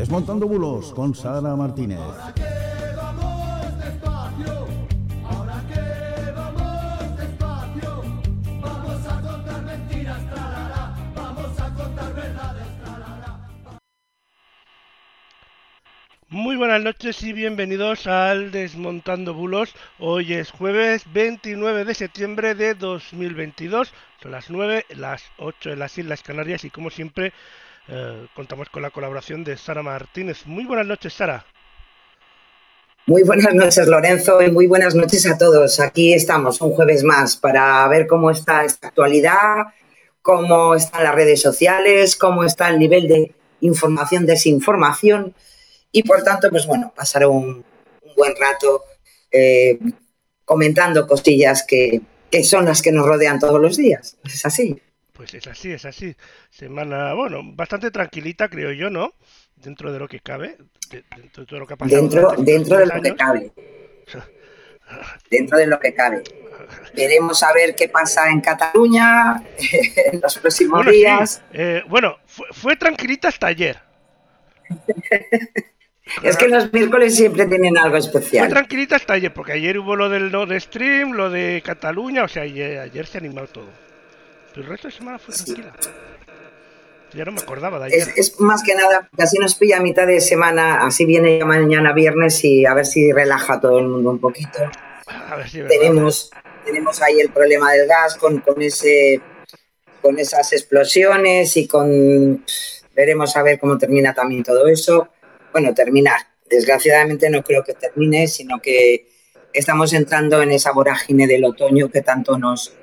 Desmontando bulos con Sara Martínez. Muy buenas noches y bienvenidos al Desmontando Bulos. Hoy es jueves 29 de septiembre de 2022. Son las 9, las 8 en las Islas Canarias y como siempre eh, contamos con la colaboración de Sara Martínez. Muy buenas noches, Sara. Muy buenas noches, Lorenzo, y muy buenas noches a todos. Aquí estamos un jueves más para ver cómo está esta actualidad, cómo están las redes sociales, cómo está el nivel de información, desinformación y por tanto, pues bueno, pasar un, buen rato eh, comentando cosillas que, que son las que nos rodean todos los días. Es así. Pues es así, es así. Semana, bueno, bastante tranquilita, creo yo, ¿no? Dentro de lo que cabe. dentro de lo que ha pasado. Dentro, dentro de lo que cabe. dentro de lo que cabe. Veremos a ver qué pasa en Cataluña en los próximos días. Eh, bueno, fue, fue tranquilita hasta ayer. Es que los miércoles siempre tienen algo especial. Fue tranquilita hasta ayer, porque ayer hubo lo del no de stream, lo de Cataluña, o sea, ayer, se ha animado todo. Pero el resto de semana fue tranquila. Ya no me acordaba de ayer. Es, más que nada, así nos pilla a mitad de semana, así viene ya mañana viernes y a ver si relaja todo el mundo un poquito. A ver si tenemos, tenemos ahí el problema del gas con, con, ese, con esas explosiones y con... Veremos a ver cómo termina también todo eso bueno, terminar. Desgraciadamente no creo que termine, sino que estamos entrando en esa vorágine del otoño que tanto nos,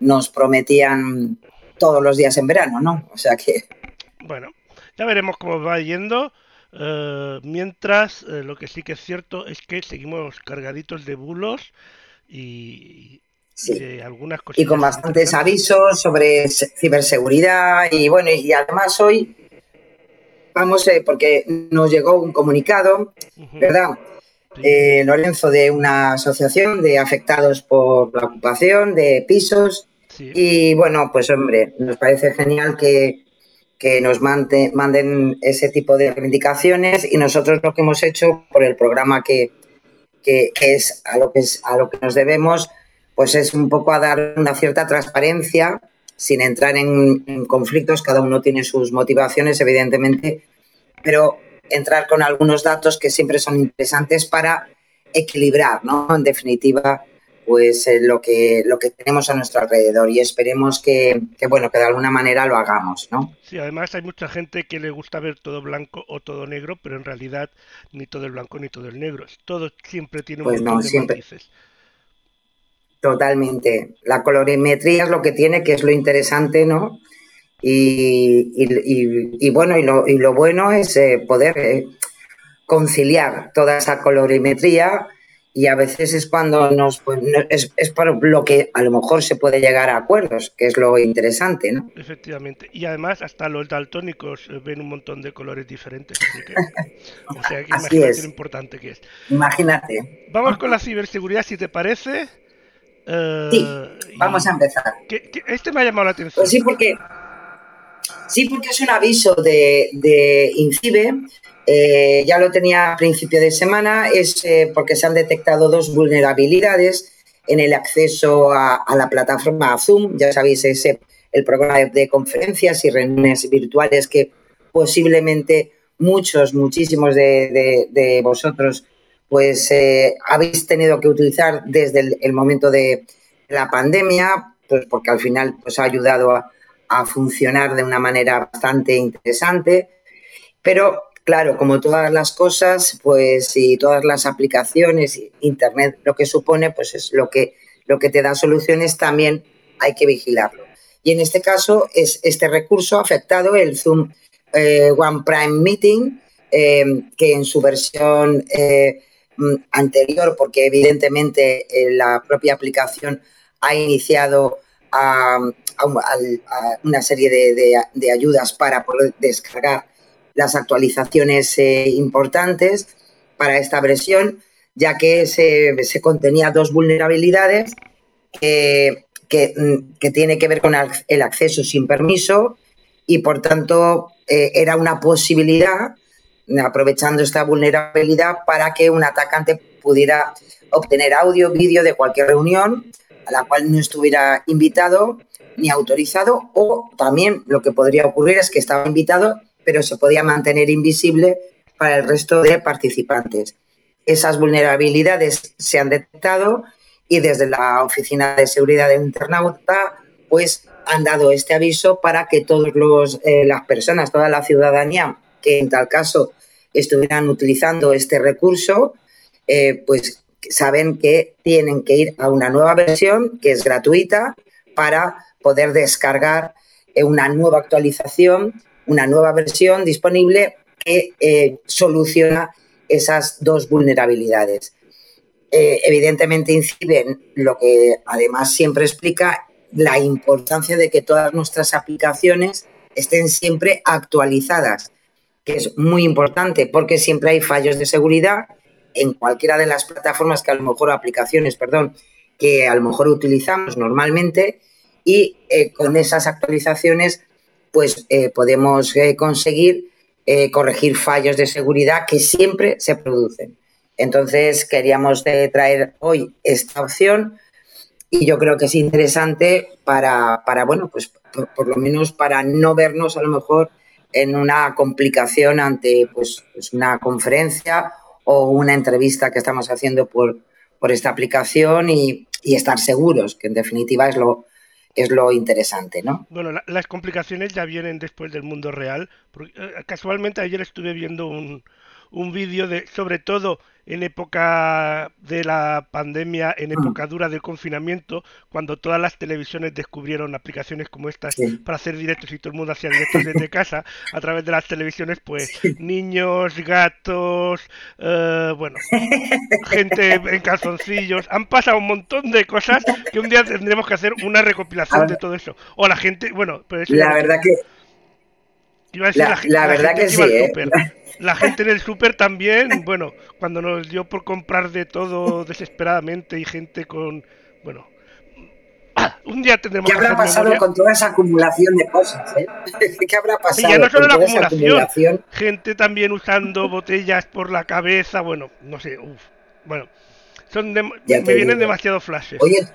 nos prometían todos los días en verano, ¿no? O sea que... Bueno, ya veremos cómo va yendo. Eh, mientras, eh, lo que sí que es cierto es que seguimos cargaditos de bulos y, de algunas cosas. Y con bastantes avisos sobre ciberseguridad y bueno, y además hoy vamos, eh, porque nos llegó un comunicado, ¿verdad? Eh, Lorenzo, de una asociación de afectados por la ocupación de pisos. Y bueno, pues hombre, nos parece genial que, nos manden ese tipo de reivindicaciones. Y nosotros lo que hemos hecho por el programa que, es a lo que es a lo que nos debemos, pues es un poco a dar una cierta transparencia sin entrar en, conflictos, cada uno tiene sus motivaciones, evidentemente, pero entrar con algunos datos que siempre son interesantes para equilibrar, ¿no? En definitiva, pues eh, lo, que, lo que tenemos a nuestro alrededor y esperemos que, bueno, que de alguna manera lo hagamos, ¿no? Sí, además hay mucha gente que le gusta ver todo blanco o todo negro, pero en realidad ni todo el blanco ni todo el negro, todo siempre tiene un pues montón de siempre. matices. Totalmente. La colorimetría es lo que tiene, que es lo interesante, ¿no? Y, bueno, y lo, bueno es eh, poder eh, conciliar toda esa colorimetría y a veces es cuando nos pues, es, es por lo que a lo mejor se puede llegar a acuerdos, que es lo interesante, ¿no? Efectivamente. Y además hasta los daltónicos eh, ven un montón de colores diferentes. o sea, que imagínate lo importante que es. Imagínate. Vamos con la ciberseguridad, si te parece. sí, vamos a empezar. este me ha llamado la atención. Pues sí, porque Sí, porque es un aviso de, de INCIBE, eh, ya lo tenía a principio de semana, es eh, porque se han detectado dos vulnerabilidades en el acceso a, la plataforma Zoom, ya sabéis, ese el programa de, conferencias y reuniones virtuales que posiblemente muchos, muchísimos de, vosotros pues eh, habéis tenido que utilizar desde el, momento de la pandemia, pues porque al final pues ha ayudado a, a funcionar de una manera bastante interesante, pero claro, como todas las cosas, pues y todas las aplicaciones, Internet lo que supone, pues es lo que, lo que te da soluciones, también hay que vigilarlo. Y en este caso es este recurso afectado, el Zoom eh, One Prime Meeting, eh, que en su versión eh, mm, anterior, porque evidentemente la propia aplicación ha iniciado a, una serie de, ayudas para descargar las actualizaciones importantes para esta versión, ya que se, se contenía dos vulnerabilidades que, que, mm, que, tiene que ver con el acceso sin permiso y, por tanto, eh, era una posibilidad, aprovechando esta vulnerabilidad, para que un atacante pudiera obtener audio, vídeo de cualquier reunión a la cual no estuviera invitado ni autorizado, o también lo que podría ocurrir es que estaba invitado, pero se podía mantener invisible para el resto de participantes. Esas vulnerabilidades se han detectado y desde la Oficina de Seguridad del Internauta pues han dado este aviso para que todas eh, las personas, toda la ciudadanía que en tal caso estuvieran utilizando este recurso, eh, pues saben que tienen que ir a una nueva versión que es gratuita para poder descargar eh, una nueva actualización, una nueva versión disponible que soluciona esas dos vulnerabilidades. Eh, evidentemente incide en lo que además siempre explica la importancia de que todas nuestras aplicaciones estén siempre actualizadas, que es muy importante porque siempre hay fallos de seguridad en cualquiera de las plataformas que a lo mejor aplicaciones, perdón, que a lo mejor utilizamos normalmente y eh, con esas actualizaciones pues eh, podemos conseguir corregir fallos de seguridad que siempre se producen. Entonces queríamos traer hoy esta opción y yo creo que es interesante para, bueno, pues por, lo menos para no vernos a lo mejor en una complicación ante pues, una conferencia o una entrevista que estamos haciendo por, por esta aplicación y, estar seguros, que en definitiva es lo, es lo interesante, ¿no? Bueno, las complicaciones ya vienen después del mundo real. Porque, eh, casualmente ayer estuve viendo un, un vídeo de, sobre todo en época de la pandemia, en mm. época dura del confinamiento, cuando todas las televisiones descubrieron aplicaciones como estas para hacer directos y todo el mundo hacía directos desde casa, a través de las televisiones, pues niños, gatos, eh, bueno, gente en calzoncillos, han pasado un montón de cosas que un día tendremos que hacer una recopilación de todo eso. O la gente, bueno, pues la verdad que... la, verdad que sí, ¿eh? La gente en el súper también, bueno, cuando nos dio por comprar de todo desesperadamente y gente con, bueno, un día tendremos ¿Qué habrá pasado con toda esa acumulación de cosas? Eh? ¿Qué habrá pasado? ya no solo la acumulación, gente también usando botellas por la cabeza, bueno, no sé, uff, bueno, son me vienen demasiados flashes. Oye,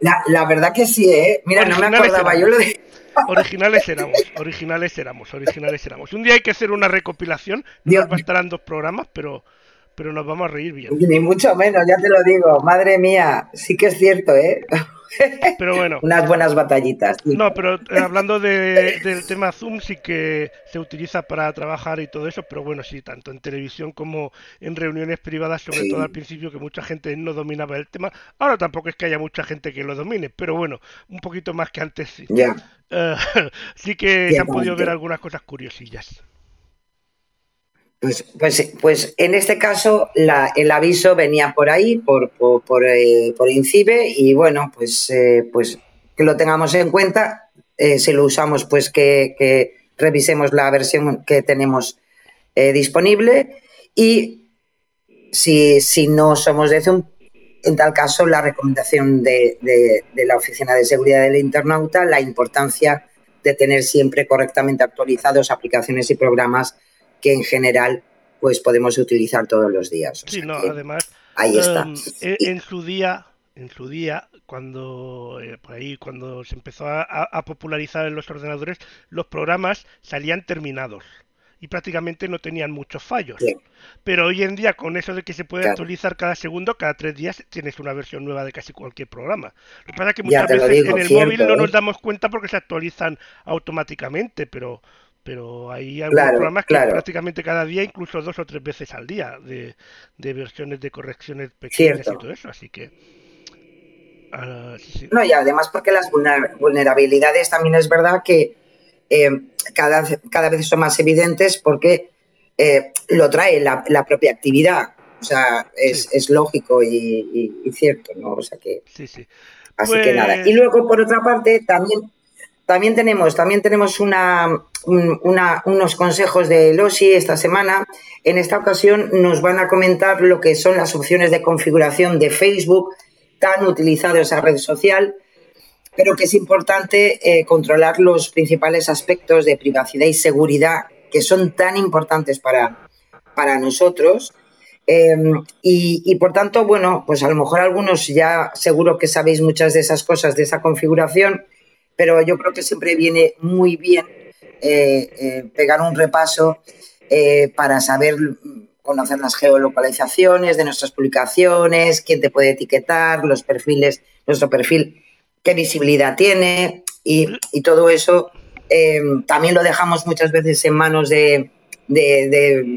la, la, verdad que sí, ¿eh? Mira, no me acordaba yo lo de originales éramos, originales éramos, originales éramos. Un día hay que hacer una recopilación, nos bastarán dos programas, pero, pero nos vamos a reír bien. Ni mucho menos, ya te lo digo. Madre mía, sí que es cierto, ¿eh? Pero bueno. Unas buenas batallitas. No, pero eh, hablando del tema Zoom, sí que se utiliza para trabajar y todo eso, pero bueno, sí, tanto en televisión como en reuniones privadas, sobre todo al principio, que mucha gente no dominaba el tema. Ahora tampoco es que haya mucha gente que lo domine, pero bueno, un poquito más que antes sí. Ya. Eh, sí que se han podido ver algunas cosas curiosillas. Pues, pues, pues en este caso el aviso venía por ahí, por, por, eh, INCIBE, y bueno, pues, eh, pues que lo tengamos en cuenta. Eh, si lo usamos, pues que, revisemos la versión que tenemos disponible. Y si, si, no somos de Zoom, en tal caso, la recomendación de, de la Oficina de Seguridad del Internauta, la importancia de tener siempre correctamente actualizados aplicaciones y programas que en general pues podemos utilizar todos los días. sí, no, además ahí está. Em, en, su día, en su día, cuando eh, por ahí cuando se empezó a, popularizar en los ordenadores, los programas salían terminados y prácticamente no tenían muchos fallos. Pero hoy en día, con eso de que se puede actualizar cada segundo, cada tres días tienes una versión nueva de casi cualquier programa. Lo que pasa es que muchas veces en el móvil no nos ¿eh? damos cuenta porque se actualizan automáticamente, pero pero hay algunos programas que prácticamente cada día, incluso dos o tres veces al día, de, versiones de correcciones pequeñas y todo eso, así que... Ah, no, y además porque las vulnerabilidades también es verdad que eh, cada, cada vez son más evidentes porque eh, lo trae la, propia actividad. O sea, es, lógico y, cierto, ¿no? O sea que. Sí, sí. Así que nada. Y pues luego, por otra parte, también, también tenemos, también tenemos unos consejos de LOSI esta semana. En esta ocasión nos van a comentar lo que son las opciones de configuración de Facebook, tan utilizado esa red social, pero que es importante eh, controlar los principales aspectos de privacidad y seguridad que son tan importantes para, para nosotros. Em, y, por tanto, bueno, pues a lo mejor algunos ya seguro que sabéis muchas de esas cosas, de esa configuración, pero yo creo que siempre viene muy bien eh, eh, pegar un repaso para saber conocer las geolocalizaciones de nuestras publicaciones, quién te puede etiquetar, los perfiles, nuestro perfil, qué visibilidad tiene y, todo eso eh, también lo dejamos muchas veces en manos de,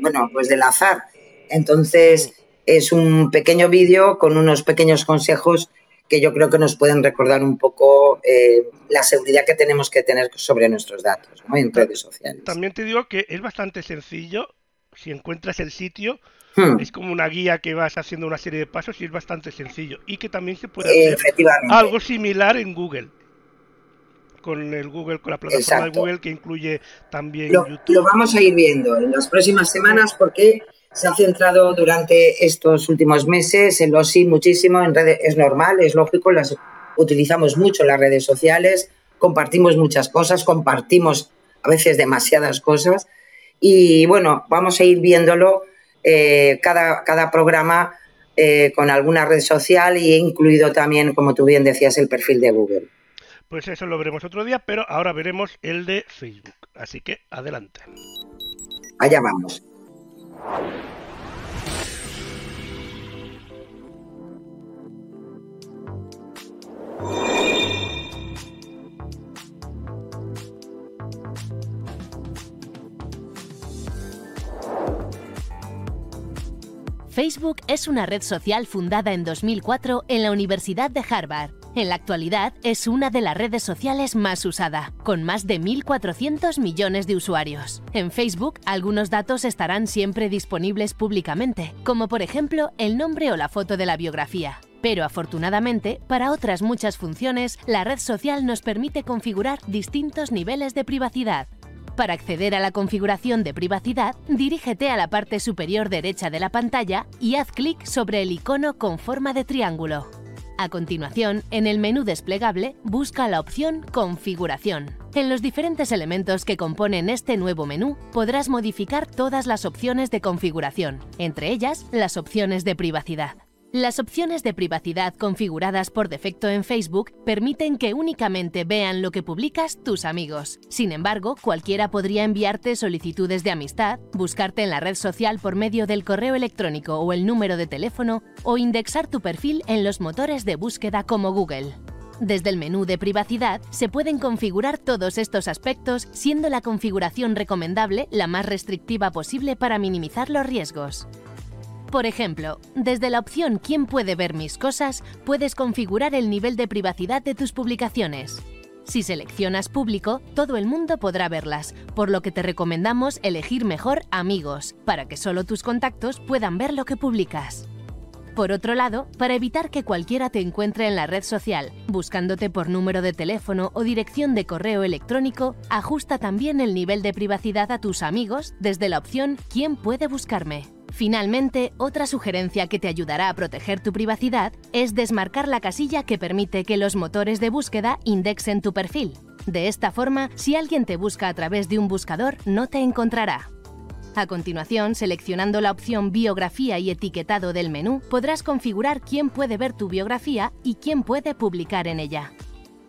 bueno, pues del azar. Entonces es un pequeño vídeo con unos pequeños consejos que yo creo que nos pueden recordar un poco eh, la seguridad que tenemos que tener sobre nuestros datos en redes sociales. También te digo que es bastante sencillo si encuentras el sitio, hmm. es como una guía que vas haciendo una serie de pasos y es bastante sencillo. Y que también se puede hacer algo similar en Google. Con el Google, con la plataforma de Google que incluye también lo, YouTube. Lo vamos a ir viendo en las próximas semanas porque se ha centrado durante estos últimos meses en lo sí muchísimo en redes. Es normal, es lógico, las utilizamos mucho las redes sociales, compartimos muchas cosas, compartimos a veces demasiadas cosas y bueno, vamos a ir viéndolo eh, cada, cada, programa eh, con alguna red social y he incluido también, como tú bien decías, el perfil de Google. Pues eso lo veremos otro día, pero ahora veremos el de Facebook. Así que adelante. Allá vamos. Facebook es una red social fundada en 2004 en la Universidad de Harvard. En la actualidad es una de las redes sociales más usada, con más de 1.400 millones de usuarios. En Facebook, algunos datos estarán siempre disponibles públicamente, como por ejemplo el nombre o la foto de la biografía. Pero afortunadamente, para otras muchas funciones, la red social nos permite configurar distintos niveles de privacidad, para acceder a la configuración de privacidad, dirígete a la parte superior derecha de la pantalla y haz clic sobre el icono con forma de triángulo. A continuación, en el menú desplegable, busca la opción Configuración. En los diferentes elementos que componen este nuevo menú, podrás modificar todas las opciones de configuración, entre ellas las opciones de privacidad. Las opciones de privacidad configuradas por defecto en Facebook permiten que únicamente vean lo que publicas tus amigos. Sin embargo, cualquiera podría enviarte solicitudes de amistad, buscarte en la red social por medio del correo electrónico o el número de teléfono, o indexar tu perfil en los motores de búsqueda como Google. Desde el menú de privacidad se pueden configurar todos estos aspectos, siendo la configuración recomendable la más restrictiva posible para minimizar los riesgos. Por ejemplo, desde la opción ¿Quién puede ver mis cosas? puedes configurar el nivel de privacidad de tus publicaciones. Si seleccionas público, todo el mundo podrá verlas, por lo que te recomendamos elegir mejor amigos, para que solo tus contactos puedan ver lo que publicas. Por otro lado, para evitar que cualquiera te encuentre en la red social, buscándote por número de teléfono o dirección de correo electrónico, ajusta también el nivel de privacidad a tus amigos desde la opción ¿Quién puede buscarme? Finalmente, otra sugerencia que te ayudará a proteger tu privacidad es desmarcar la casilla que permite que los motores de búsqueda indexen tu perfil. De esta forma, si alguien te busca a través de un buscador, no te encontrará. A continuación, seleccionando la opción Biografía y etiquetado del menú, podrás configurar quién puede ver tu biografía y quién puede publicar en ella.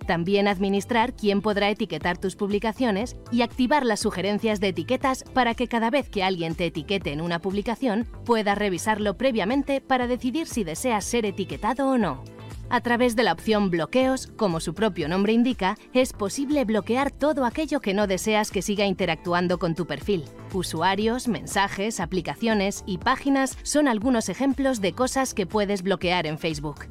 También administrar quién podrá etiquetar tus publicaciones y activar las sugerencias de etiquetas para que cada vez que alguien te etiquete en una publicación puedas revisarlo previamente para decidir si deseas ser etiquetado o no. A través de la opción Bloqueos, como su propio nombre indica, es posible bloquear todo aquello que no deseas que siga interactuando con tu perfil. Usuarios, mensajes, aplicaciones y páginas son algunos ejemplos de cosas que puedes bloquear en Facebook.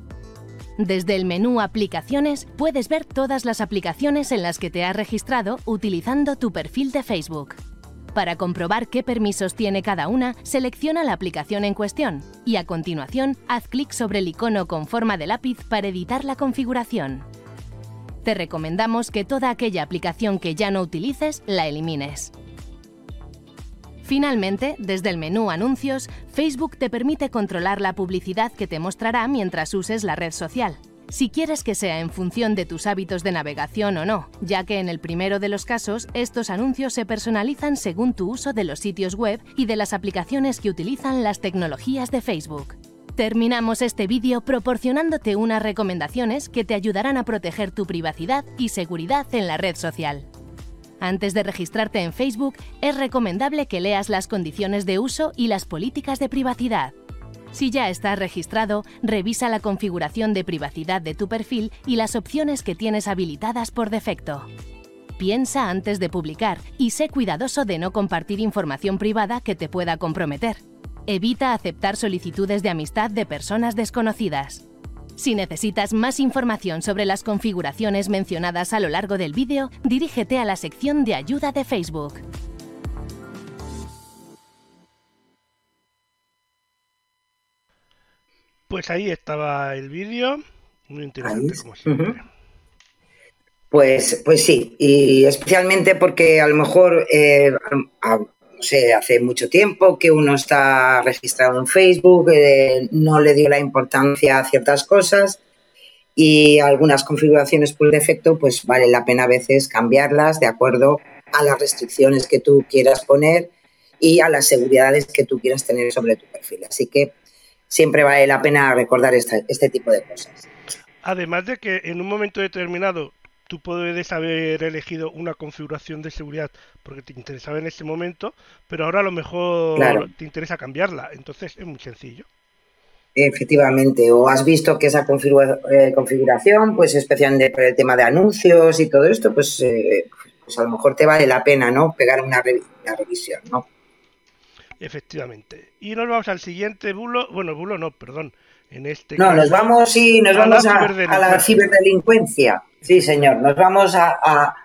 Desde el menú Aplicaciones puedes ver todas las aplicaciones en las que te has registrado utilizando tu perfil de Facebook. Para comprobar qué permisos tiene cada una, selecciona la aplicación en cuestión y a continuación haz clic sobre el icono con forma de lápiz para editar la configuración. Te recomendamos que toda aquella aplicación que ya no utilices la elimines. Finalmente, desde el menú Anuncios, Facebook te permite controlar la publicidad que te mostrará mientras uses la red social si quieres que sea en función de tus hábitos de navegación o no, ya que en el primero de los casos estos anuncios se personalizan según tu uso de los sitios web y de las aplicaciones que utilizan las tecnologías de Facebook. Terminamos este vídeo proporcionándote unas recomendaciones que te ayudarán a proteger tu privacidad y seguridad en la red social. Antes de registrarte en Facebook, es recomendable que leas las condiciones de uso y las políticas de privacidad. Si ya estás registrado, revisa la configuración de privacidad de tu perfil y las opciones que tienes habilitadas por defecto. Piensa antes de publicar y sé cuidadoso de no compartir información privada que te pueda comprometer. Evita aceptar solicitudes de amistad de personas desconocidas. Si necesitas más información sobre las configuraciones mencionadas a lo largo del vídeo, dirígete a la sección de ayuda de Facebook. Pues ahí estaba el vídeo, muy interesante como siempre. Pues, pues sí, y especialmente porque a lo mejor eh, hace mucho tiempo que uno está registrado en Facebook, eh, no le dio la importancia a ciertas cosas y algunas configuraciones por defecto, pues vale la pena a veces cambiarlas de acuerdo a las restricciones que tú quieras poner y a las seguridades que tú quieras tener sobre tu perfil. Así que siempre vale la pena recordar este tipo de cosas. Además de que en un momento determinado tú puedes haber elegido una configuración de seguridad porque te interesaba en ese momento, pero ahora a lo mejor te interesa cambiarla. Entonces es muy sencillo. Efectivamente, o has visto que esa eh, configuración, pues especialmente por el tema de anuncios y todo esto, pues, eh, pues a lo mejor te vale la pena, ¿no? Pegar una, una revisión, ¿no? Efectivamente. Y nos vamos al siguiente bulo. Bueno, bulo no, perdón. En este no, nos vamos y nos vamos a, la ciberdelincuencia. Sí, señor. Nos vamos a,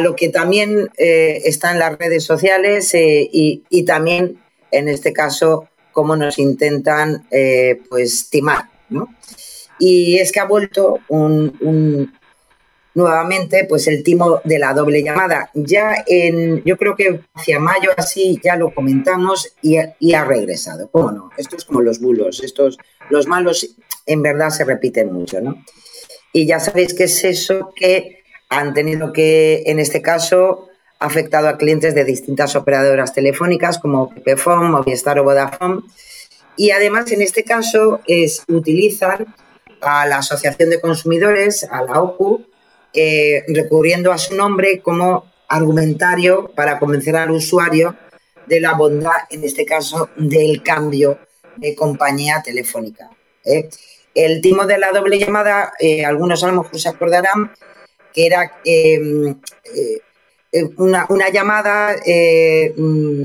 lo que también eh, está en las redes sociales eh, y, también, en este caso, cómo nos intentan eh, pues timar. ¿no? Y es que ha vuelto un, nuevamente pues el timo de la doble llamada. Ya en, yo creo que hacia mayo así ya lo comentamos y, ha regresado. ¿Cómo no? Esto es como los bulos, estos, los malos en verdad se repiten mucho, ¿no? Y ya sabéis que es eso que han tenido que, en este caso, afectado a clientes de distintas operadoras telefónicas como Pepefon, Movistar o Vodafone. Y además, en este caso, es, utilizan a la Asociación de Consumidores, a la OCU, eh, recurriendo a su nombre como argumentario para convencer al usuario de la bondad, en este caso, del cambio de compañía telefónica. ¿eh? El timo de la doble llamada, eh, algunos a lo mejor se acordarán que era em, una, una, llamada mm,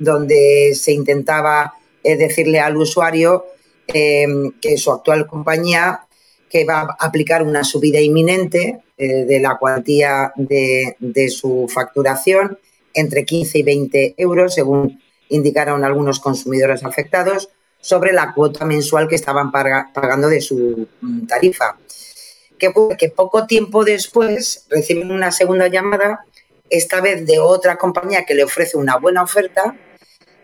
donde se intentaba decirle al usuario em, que su actual compañía que va a aplicar una subida inminente eh, de la cuantía de, su facturación entre 15 y 20 euros, según indicaron algunos consumidores afectados, sobre la cuota mensual que estaban pagando de su tarifa. Que, que poco tiempo después reciben una segunda llamada, esta vez de otra compañía que le ofrece una buena oferta,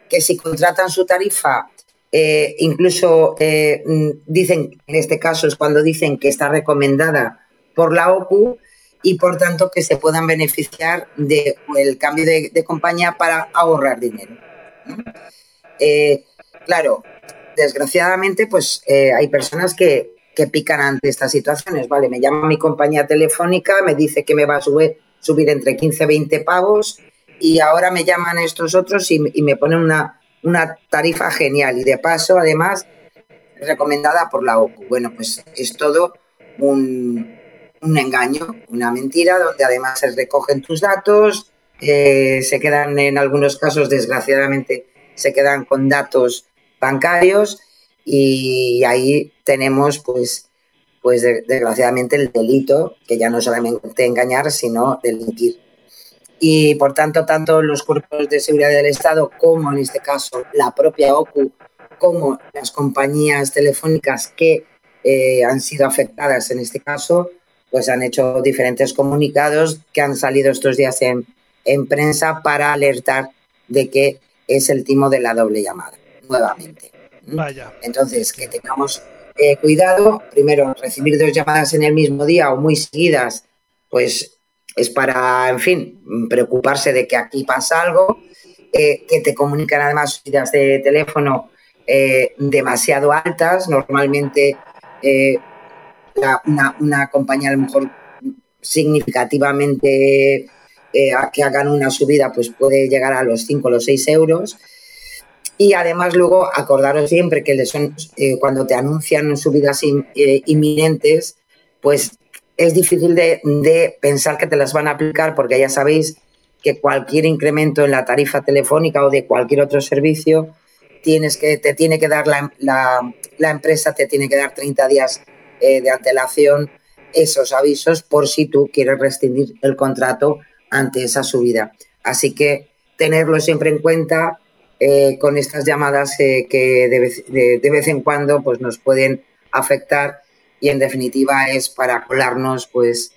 que si contratan su tarifa eh, incluso eh, mm, dicen, en este caso es cuando dicen que está recomendada por la OCU y por tanto que se puedan beneficiar del cambio de, compañía para ahorrar dinero. Eh, claro, desgraciadamente pues hay personas que, que, pican ante estas situaciones, ¿vale? Me llama mi compañía telefónica, me dice que me va a subir, subir entre 15 y 20 pavos y ahora me llaman estos otros y, y me ponen una una tarifa genial y de paso, además, recomendada por la OCU. Bueno, pues es todo un, engaño, una mentira, donde además se recogen tus datos, eh, se quedan en algunos casos, desgraciadamente, se quedan con datos bancarios y ahí tenemos, pues, pues desgraciadamente el delito, que ya no solamente engañar, sino delinquir. Y por tanto, tanto los cuerpos de seguridad del Estado como en este caso la propia OCU, como las compañías telefónicas que eh, han sido afectadas en este caso, pues han hecho diferentes comunicados que han salido estos días en, en prensa para alertar de que es el timo de la doble llamada, nuevamente. Vaya. Entonces, que tengamos eh, cuidado, primero, recibir dos llamadas en el mismo día o muy seguidas, pues es para, en fin, preocuparse de que aquí pasa algo, eh, que te comunican además subidas de teléfono eh, demasiado altas, normalmente una, una, compañía a lo mejor significativamente que hagan una subida pues puede llegar a los 5 o los 6 euros. Y además luego acordaros siempre que son, eh, cuando te anuncian subidas eh, inminentes, pues es difícil de, pensar que te las van a aplicar porque ya sabéis que cualquier incremento en la tarifa telefónica o de cualquier otro servicio tienes que, te tiene que dar la, la, empresa, te tiene que dar 30 días eh, de antelación esos avisos por si tú quieres rescindir el contrato ante esa subida. Así que tenerlo siempre en cuenta eh, con estas llamadas eh, que de vez, en cuando pues, nos pueden afectar y en definitiva es para colarnos pues,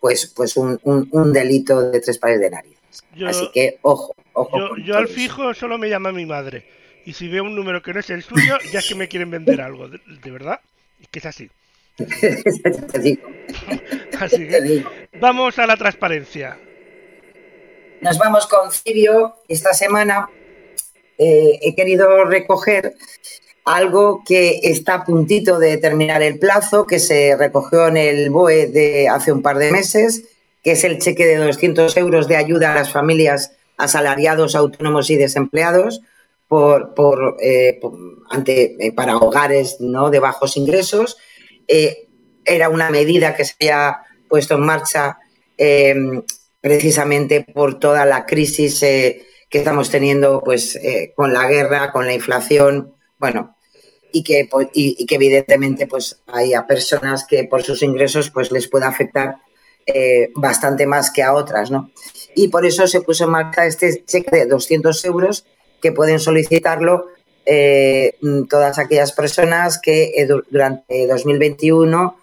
pues, pues un, delito de tres pares de narices. Así que ojo, ojo. Yo, al fijo solo me llama mi madre y si veo un número que no es el suyo ya es que me quieren vender algo, de, verdad, es que es así. así que vamos a la transparencia. Nos vamos con Cibio esta semana eh, he querido recoger algo que está a puntito de terminar el plazo, que se recogió en el BOE de hace un par de meses, que es el cheque de 200 euros de ayuda a las familias asalariados, autónomos y desempleados por, eh, ante, eh, para hogares de bajos ingresos. era una medida que se había puesto en marcha precisamente por toda la crisis que estamos teniendo pues eh, con la guerra, con la inflación, bueno, y que, pues, y, que evidentemente pues hay personas que por sus ingresos pues les puede afectar eh, bastante más que a otras, ¿no? Y por eso se puso en marcha este cheque de 200 euros que pueden solicitarlo eh, todas aquellas personas que durante 2021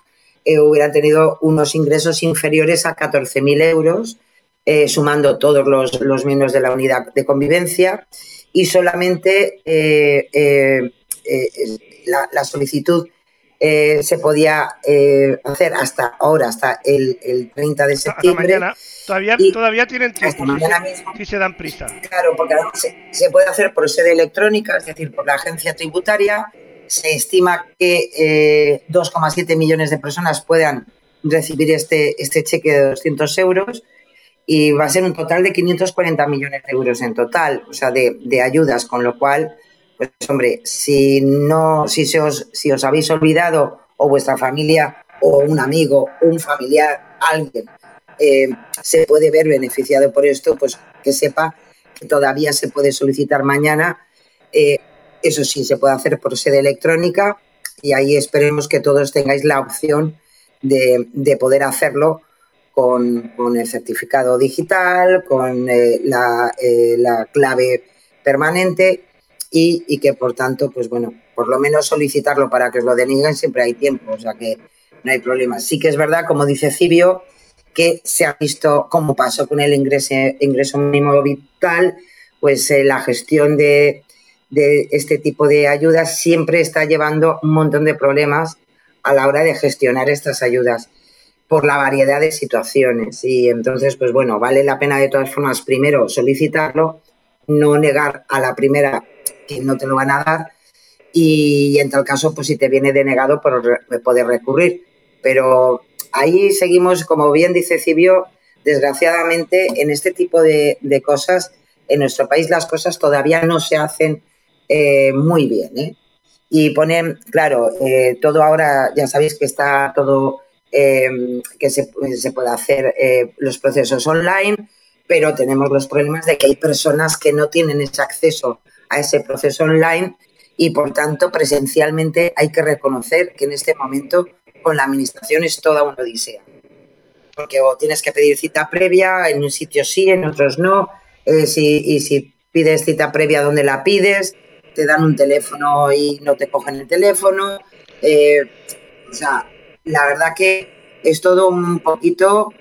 hubieran tenido unos ingresos inferiores a 14.000 euros eh, sumando todos los, miembros de la unidad de convivencia y solamente eh, eh, la, solicitud se podía hacer hasta ahora, hasta el, 30 de septiembre. Todavía, todavía tienen tiempo si, se dan prisa. Claro, porque se, puede hacer por sede electrónica, es decir, por la agencia tributaria. Se estima que 2,7 millones de personas puedan recibir este, este cheque de 200 euros y va a ser un total de 540 millones de euros en total, o sea, de, de ayudas, con lo cual, pues hombre, si no, si, os, si os habéis olvidado o vuestra familia o un amigo, un familiar, alguien eh, se puede ver beneficiado por esto, pues que sepa que todavía se puede solicitar mañana. Eh, eso sí, se puede hacer por sede electrónica y ahí esperemos que todos tengáis la opción de, de poder hacerlo con, el certificado digital, con eh, eh, la, clave permanente y, que por tanto, pues bueno, por lo menos solicitarlo para que os lo deniguen siempre hay tiempo, o sea que no hay problema. Sí que es verdad, como dice Cibio, que se ha visto cómo pasó con el ingreso, mínimo vital, pues eh, la gestión de, de este tipo de ayudas siempre está llevando un montón de problemas a la hora de gestionar estas ayudas por la variedad de situaciones. Y entonces, pues bueno, vale la pena de todas formas primero solicitarlo, no negar a la primera que no te lo van a dar y, en tal caso, pues si te viene denegado, por poder recurrir. Pero ahí seguimos, como bien dice Cibio, desgraciadamente en este tipo de, cosas, en nuestro país las cosas todavía no se hacen eh, muy bien. ¿eh? Y ponen, claro, eh, todo ahora, ya sabéis que está todo Em, que se, se puede hacer los procesos online, pero tenemos los problemas de que hay personas que no tienen ese acceso a ese proceso online y por tanto presencialmente hay que reconocer que en este momento con la administración es toda una odisea. porque o tienes que pedir cita previa, en un sitio sí, en otros no, eh, si, y si pides cita previa, ¿dónde la pides? Te dan un teléfono y no te cogen el teléfono. Eh, o sea, la verdad que es todo un poquito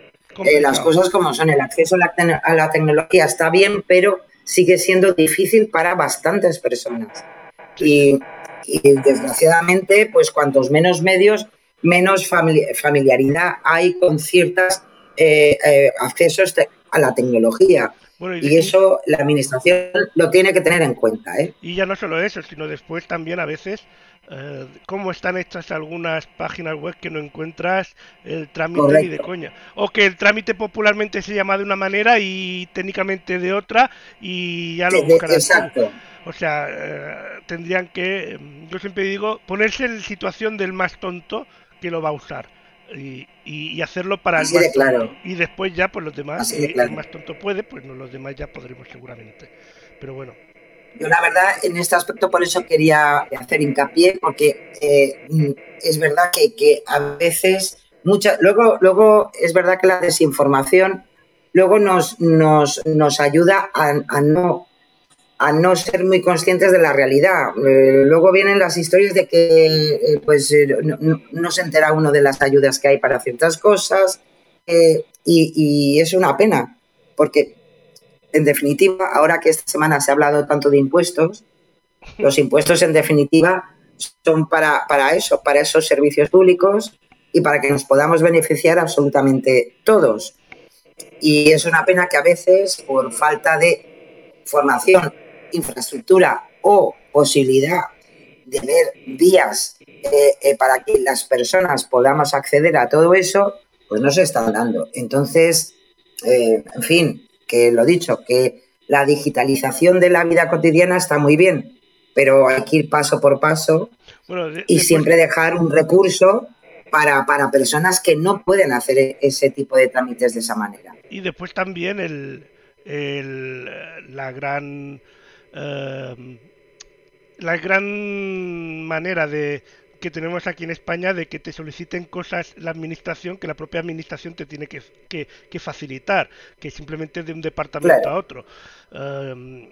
eh, las cosas como son. El acceso a la, a la, tecnología está bien, pero sigue siendo difícil para bastantes personas. Y, desgraciadamente, pues cuantos menos medios, menos familiaridad hay con ciertos eh, eh, accesos a la tecnología. y, eso la administración lo tiene que tener en cuenta. ¿eh? Y ya no solo eso, sino después también a veces eh, cómo están hechas algunas páginas web que no encuentras el trámite ni de coña. O que el trámite popularmente se llama de una manera y técnicamente de otra y ya lo buscan Exacto. O sea, eh, tendrían que, yo siempre digo, ponerse en situación del más tonto que lo va a usar. Y, y, hacerlo para el más tonto. Y después ya, pues los demás, si el más tonto puede, pues no, los demás ya podremos seguramente. Pero bueno, yo la verdad en este aspecto por eso quería hacer hincapié, porque eh, es verdad que, a veces, mucha, luego, luego es verdad que la desinformación luego nos, nos, nos ayuda a, no a no ser muy conscientes de la realidad. Eh, luego vienen las historias de que eh, pues no, se entera uno de las ayudas que hay para ciertas cosas y, es una pena, porque en definitiva, ahora que esta semana se ha hablado tanto de impuestos, los impuestos en definitiva son para, para eso, para esos servicios públicos y para que nos podamos beneficiar absolutamente todos. Y es una pena que a veces, por falta de formación, infraestructura o posibilidad de ver vías eh, eh, para que las personas podamos acceder a todo eso, pues no se están dando. Entonces, eh, en fin, que lo dicho, que la digitalización de la vida cotidiana está muy bien, pero hay que ir paso por paso y siempre dejar un recurso para, para, personas que no pueden hacer ese tipo de trámites de esa manera. Y después también el, el la gran eh, la gran manera de, que tenemos aquí en España de que te soliciten cosas la administración que la propia administración te tiene que, que, facilitar, que simplemente de un departamento a otro. Em,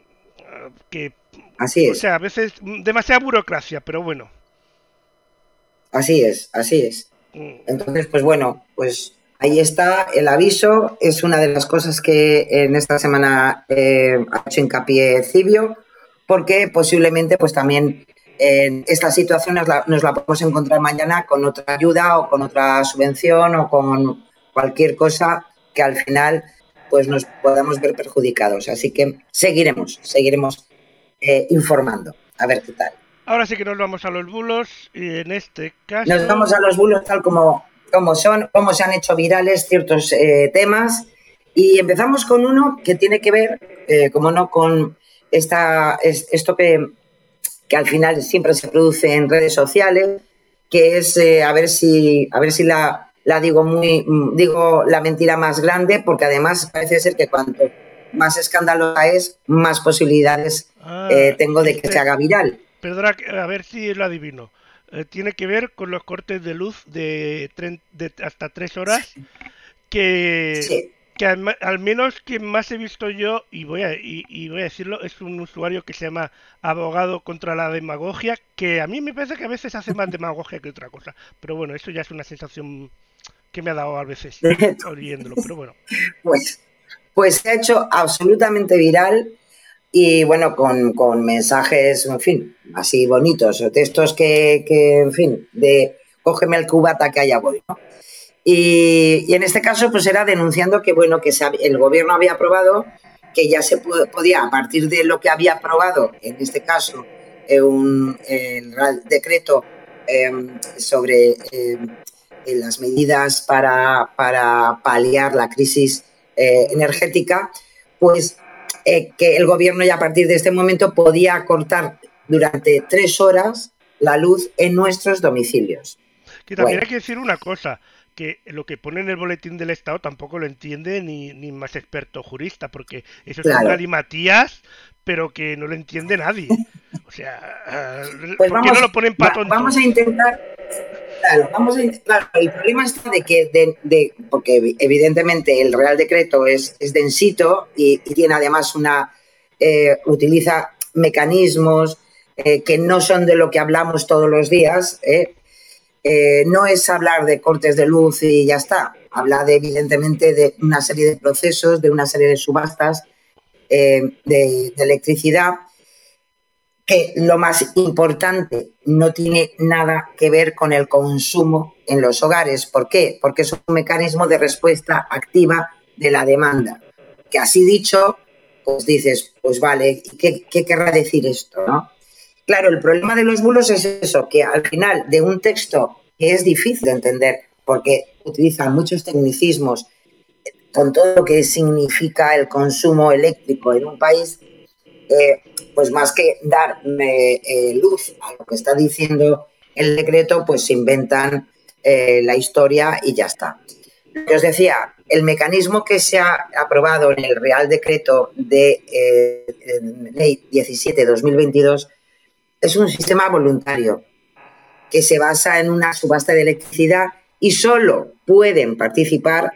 que, así es. O sea, a veces demasiada burocracia, pero bueno. Así es, así es. Mm. Entonces, pues bueno, pues ahí está el aviso. Es una de las cosas que en esta semana eh, ha hecho hincapié Cibio, porque posiblemente pues también esta situación nos la, nos la, podemos encontrar mañana con otra ayuda o con otra subvención o con cualquier cosa que al final pues nos podamos ver perjudicados. Así que seguiremos, seguiremos eh, informando. A ver qué tal. Ahora sí que nos vamos a los bulos y en este caso... Nos vamos a los bulos tal como, como son, cómo se han hecho virales ciertos eh, temas y empezamos con uno que tiene que ver, eh, como no, con esta, esto que que al final siempre se produce en redes sociales, que es eh, a ver si, a ver si la, la digo muy, mm, digo la mentira más grande, porque además parece ser que cuanto más escandalosa es, más posibilidades ah, eh, tengo de que se haga viral. Perdona, a ver si lo adivino. Eh, tiene que ver con los cortes de luz de, de hasta tres horas que, sí que al, menos quien más he visto yo, y voy, a, y, voy a decirlo, es un usuario que se llama Abogado contra la Demagogia, que a mí me parece que a veces hace más demagogia que otra cosa. Pero bueno, eso ya es una sensación que me ha dado a veces oyéndolo, pero bueno. Pues, pues se ha hecho absolutamente viral y bueno, con, con mensajes, en fin, así bonitos, textos que, que, en fin, de cógeme el cubata que allá voy, ¿no? Y, en este caso, pues era denunciando que, bueno, que el gobierno había aprobado que ya se podía, a partir de lo que había aprobado, en este caso, eh, un el decreto em, sobre em, las medidas para, para, paliar la crisis eh, energética, pues eh, que el gobierno ya a partir de este momento podía cortar durante tres horas la luz en nuestros domicilios. Que también hay que decir una cosa, que lo que pone en el boletín del Estado tampoco lo entiende ni, ni más experto jurista, porque eso es un galimatías, pero que no lo entiende nadie. O sea, pues ¿por qué no lo ponen pato Vamos a intentar. Claro, vamos a intentar. el problema está de que, de, porque evidentemente el Real Decreto es, es densito y, tiene además una. Eh, utiliza mecanismos eh, que no son de lo que hablamos todos los días. Eh, no es hablar de cortes de luz y ya está. Habla de, evidentemente de una serie de procesos, de una serie de subastas de, de electricidad que lo más importante no tiene nada que ver con el consumo en los hogares. ¿Por qué? Porque es un mecanismo de respuesta activa de la demanda. Que así dicho, pues dices, pues vale, ¿qué, qué querrá decir esto? ¿no? Claro, el problema de los bulos es eso, que al final de un texto que es difícil de entender, porque utilizan muchos tecnicismos con todo lo que significa el consumo eléctrico en un país, eh, pues más que dar eh, luz a lo que está diciendo el decreto, pues se inventan eh, la historia y ya está. Lo que os decía, el mecanismo que se ha aprobado en el Real Decreto de Ley 17-2022 es un sistema voluntario que se basa en una subasta de electricidad y solo pueden participar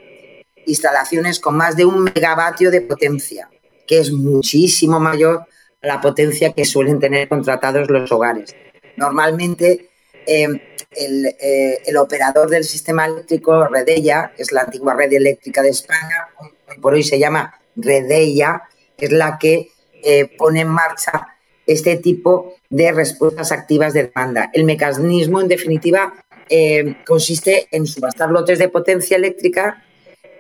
instalaciones con más de un megavatio de potencia que es muchísimo mayor a la potencia que suelen tener contratados los hogares. Normalmente, em, eh, el, operador del sistema eléctrico, Redella, es la antigua red eléctrica de España, por hoy se llama Redella, es la que eh, pone en marcha este tipo de respuestas activas de demanda. El mecanismo, en definitiva, em, consiste en subastar lotes de potencia eléctrica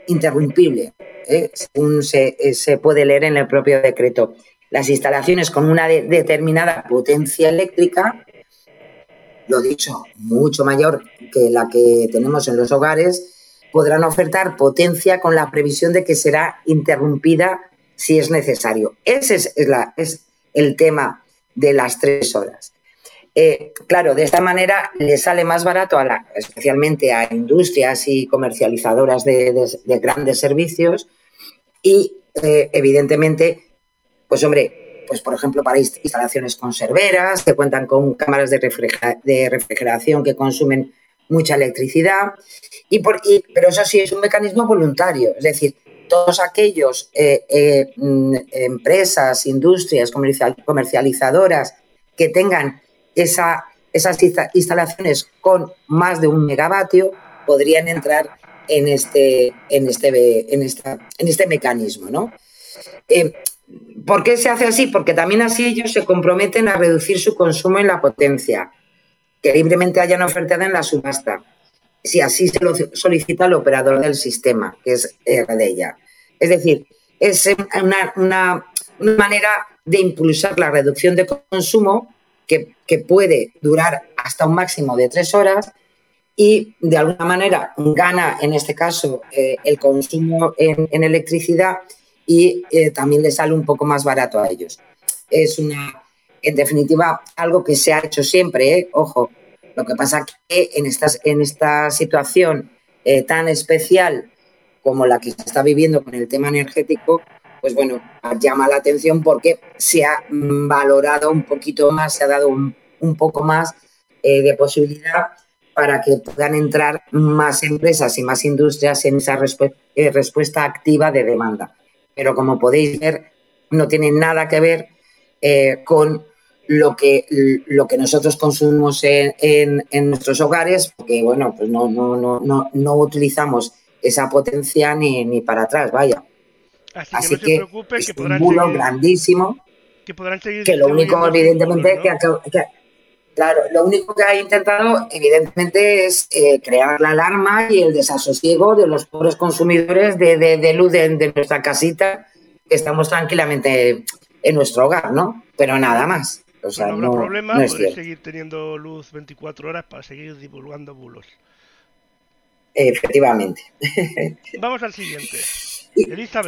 interrumpible, ¿eh? según eh, se, puede leer en el propio decreto. Las instalaciones con una determinada potencia eléctrica, lo dicho, mucho mayor que la que tenemos en los hogares, podrán ofertar potencia con la previsión de que será interrumpida si es necesario. Ese es, la, es el tema de las tres horas. Eh, claro, de esta manera le sale más barato, a la, especialmente a industrias y comercializadoras de, grandes servicios y, eh, evidentemente, pues hombre, pues por ejemplo para instalaciones conserveras que cuentan con cámaras de, refrigeración que consumen mucha electricidad, y por, pero eso sí es un mecanismo voluntario, es decir, todos aquellos eh, mm, empresas, industrias comercializadoras que tengan esas instalaciones con más de un megavatio podrían entrar en este, este, este mecanismo. ¿no? Eh, ¿Por qué se hace así? Porque también así ellos se comprometen a reducir su consumo en la potencia que libremente hayan ofertado en la subasta, si así se lo solicita el operador del sistema, que es ella. Es decir, es una, una manera de impulsar la reducción de consumo que, puede durar hasta un máximo de tres horas y de alguna manera gana en este caso eh, el consumo en, electricidad y eh, también le sale un poco más barato a ellos. Es una, en definitiva, algo que se ha hecho siempre, ¿eh? ojo. Lo que pasa que en, estas, en esta situación tan especial como la que se está viviendo con el tema energético, pues bueno, llama la atención porque se ha valorado un poquito más, se ha dado un, poco más eh, de posibilidad para que puedan entrar más empresas y más industrias en esa eh, respuesta activa de demanda. Pero como podéis ver, no tiene nada que ver eh, con lo que, lo que nosotros consumimos en, nuestros hogares, porque bueno, pues no, no, no, no, utilizamos esa potencia ni, ni para atrás, vaya. Así, que, no se preocupe, es que un bulo grandísimo. Que podrán seguir. Que lo único, evidentemente, que, Claro, lo único que ha intentado, evidentemente, es eh, crear la alarma y el desasosiego de los pobres consumidores de, de, luz de, nuestra casita, que estamos tranquilamente en nuestro hogar, ¿no? Pero nada más. O sea, no habrá problema, no seguir teniendo luz 24 horas para seguir divulgando bulos. Efectivamente. Vamos al siguiente.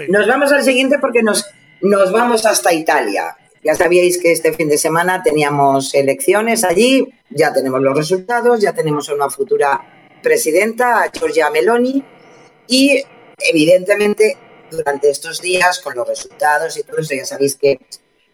Nos vamos al siguiente porque nos, nos vamos hasta Italia. Ya sabíais que este fin de semana teníamos elecciones allí, ya tenemos los resultados, ya tenemos una futura presidenta, a Giorgia Meloni, y evidentemente durante estos días, con los resultados y todo eso, ya sabéis que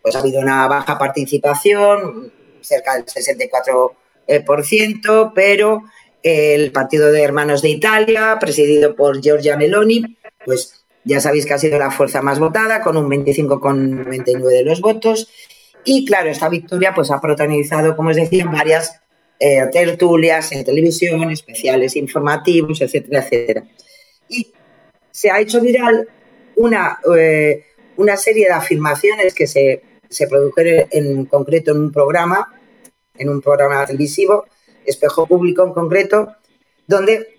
pues, ha habido una baja participación, cerca del 64%, pero el Partido de Hermanos de Italia, presidido por Giorgia Meloni, pues ya sabéis que ha sido la fuerza más votada, con un 25,99 de los votos. Y claro, esta victoria pues, ha protagonizado, como os decía, varias eh, tertulias en televisión, especiales informativos, etcétera, etcétera. Y se ha hecho viral una, eh, una serie de afirmaciones que se, se produjeron en concreto en un programa, en un programa televisivo, Espejo Público en concreto, donde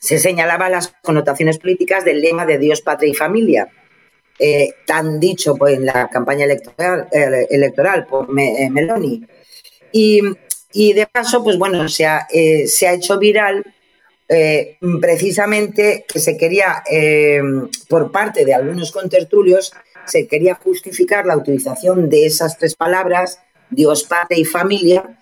se señalaban las connotaciones políticas del lema de Dios, patria y familia, eh, tan dicho pues, en la campaña electoral, eh, electoral por eh, Meloni. Y, y, de paso, pues bueno, se ha, se ha hecho viral precisamente que se quería, por parte de algunos contertulios, se quería justificar la utilización de esas tres palabras, Dios, patria y familia,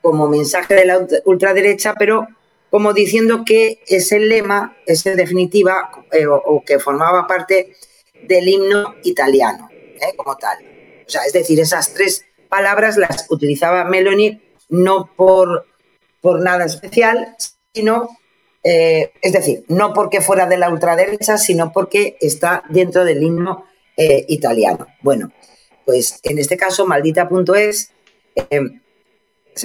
como mensaje de la ultraderecha, pero como diciendo que ese lema es en definitiva eh, o, que formaba parte del himno italiano, eh, como tal. O sea, es decir, esas tres palabras las utilizaba Meloni no por, por nada especial, sino, eh, es decir, no porque fuera de la ultraderecha, sino porque está dentro del himno italiano. Bueno, pues en este caso, maldita.es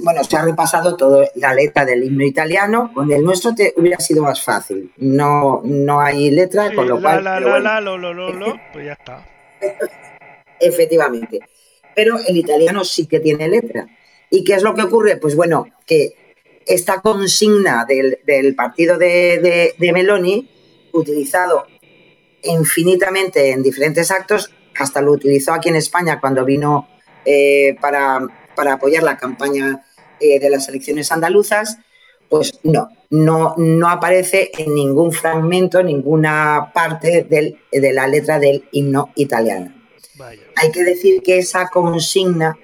bueno, se ha repasado toda la letra del himno italiano, con el nuestro te hubiera sido más fácil. No, no hay letra, con lo cual. La, la, la, lo, lo, lo, pues ya está. Efectivamente. Pero el italiano sí que tiene letra. ¿Y qué es lo que ocurre? Pues bueno, que esta consigna del, partido de, Meloni, utilizado infinitamente en diferentes actos, hasta lo utilizó aquí en España cuando vino eh, para para apoyar la campaña eh, de las elecciones andaluzas, pues no, no, no aparece en ningún fragmento, ninguna parte de la letra del himno italiano. Hay que decir que esa consigna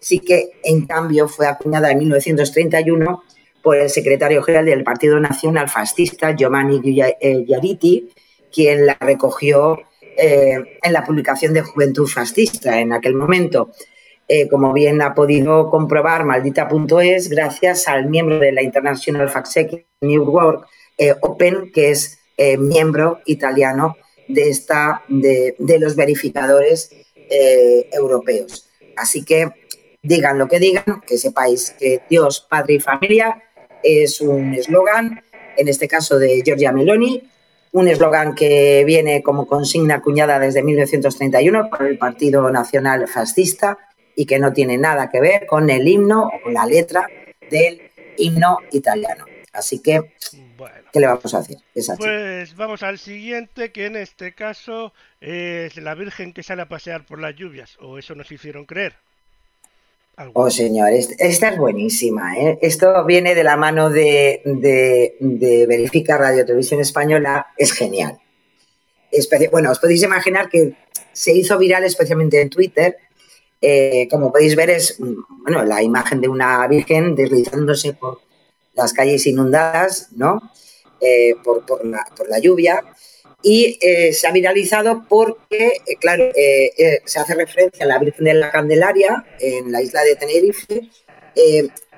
sí que, en cambio, fue acuñada en 1931 por el secretario general del Partido Nacional Fascista, Giovanni Giariti, quien la recogió eh, en la publicación de Juventud Fascista en aquel momento. Eh, como bien ha podido comprobar maldita.es, gracias al miembro de la International Fact Checking Network eh, Open, que es eh, miembro italiano de, esta, de, los verificadores europeos. Así que digan lo que digan, que sepáis que Dios, Padre y Familia es un eslogan, en este caso de Giorgia Meloni, un eslogan que viene como consigna acuñada desde 1931 por el Partido Nacional Fascista y que no tiene nada que ver con el himno o la letra del himno italiano. Así que, ¿qué le vamos a hacer? Pues vamos al siguiente, que en este caso es la Virgen que sale a pasear por las lluvias, o eso nos hicieron creer. Oh, señor, esta es buenísima. ¿eh? Esto viene de la mano de, de, Verifica Radio Televisión Española, es genial. bueno, os podéis imaginar que se hizo viral especialmente en Twitter eh, como podéis ver, es bueno, la imagen de una virgen deslizándose por las calles inundadas, ¿no? Eh, por, la, lluvia. Y eh, se ha viralizado porque, claro, se hace referencia a la Virgen de la Candelaria en la isla de Tenerife.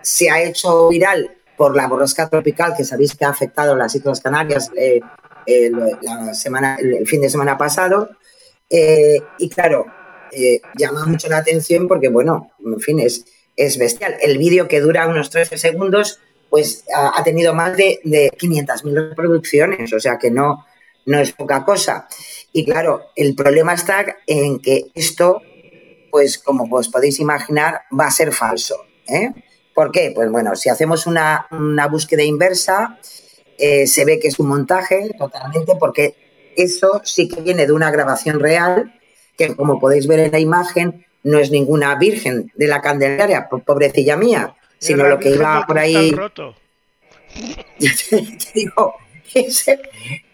se ha hecho viral por la borrasca tropical que sabéis que ha afectado las Islas Canarias la semana, el fin de semana pasado. y claro, eh, llama mucho la atención porque, bueno, en fin, es, es bestial. El vídeo que dura unos 13 segundos, pues ha, tenido más de, de 500.000 reproducciones, o sea que no, no es poca cosa. Y claro, el problema está en que esto, pues como os podéis imaginar, va a ser falso. ¿eh? ¿Por qué? Pues bueno, si hacemos una, búsqueda inversa, eh, se ve que es un montaje totalmente, porque eso sí que viene de una grabación real que como podéis ver en la imagen, no es ninguna virgen de la Candelaria, pobrecilla mía, sino lo que iba por ahí. digo,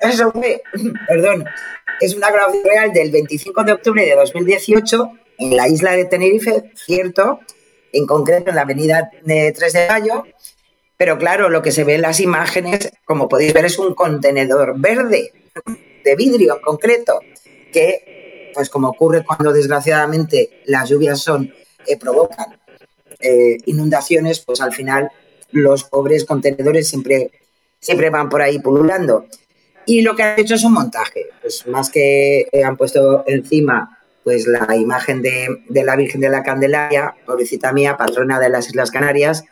eso fue, perdón, es una grabación real del 25 de octubre de 2018 en la isla de Tenerife, cierto, en concreto en la avenida de 3 de Mayo, Pero claro, lo que se ve en las imágenes, como podéis ver, es un contenedor verde, de vidrio en concreto, que, pues como ocurre cuando desgraciadamente las lluvias son, eh, provocan eh, inundaciones, pues al final los pobres contenedores siempre, siempre van por ahí pululando. Y lo que han hecho es un montaje, pues más que han puesto encima pues la imagen de, la Virgen de la Candelaria, pobrecita mía, patrona de las Islas Canarias,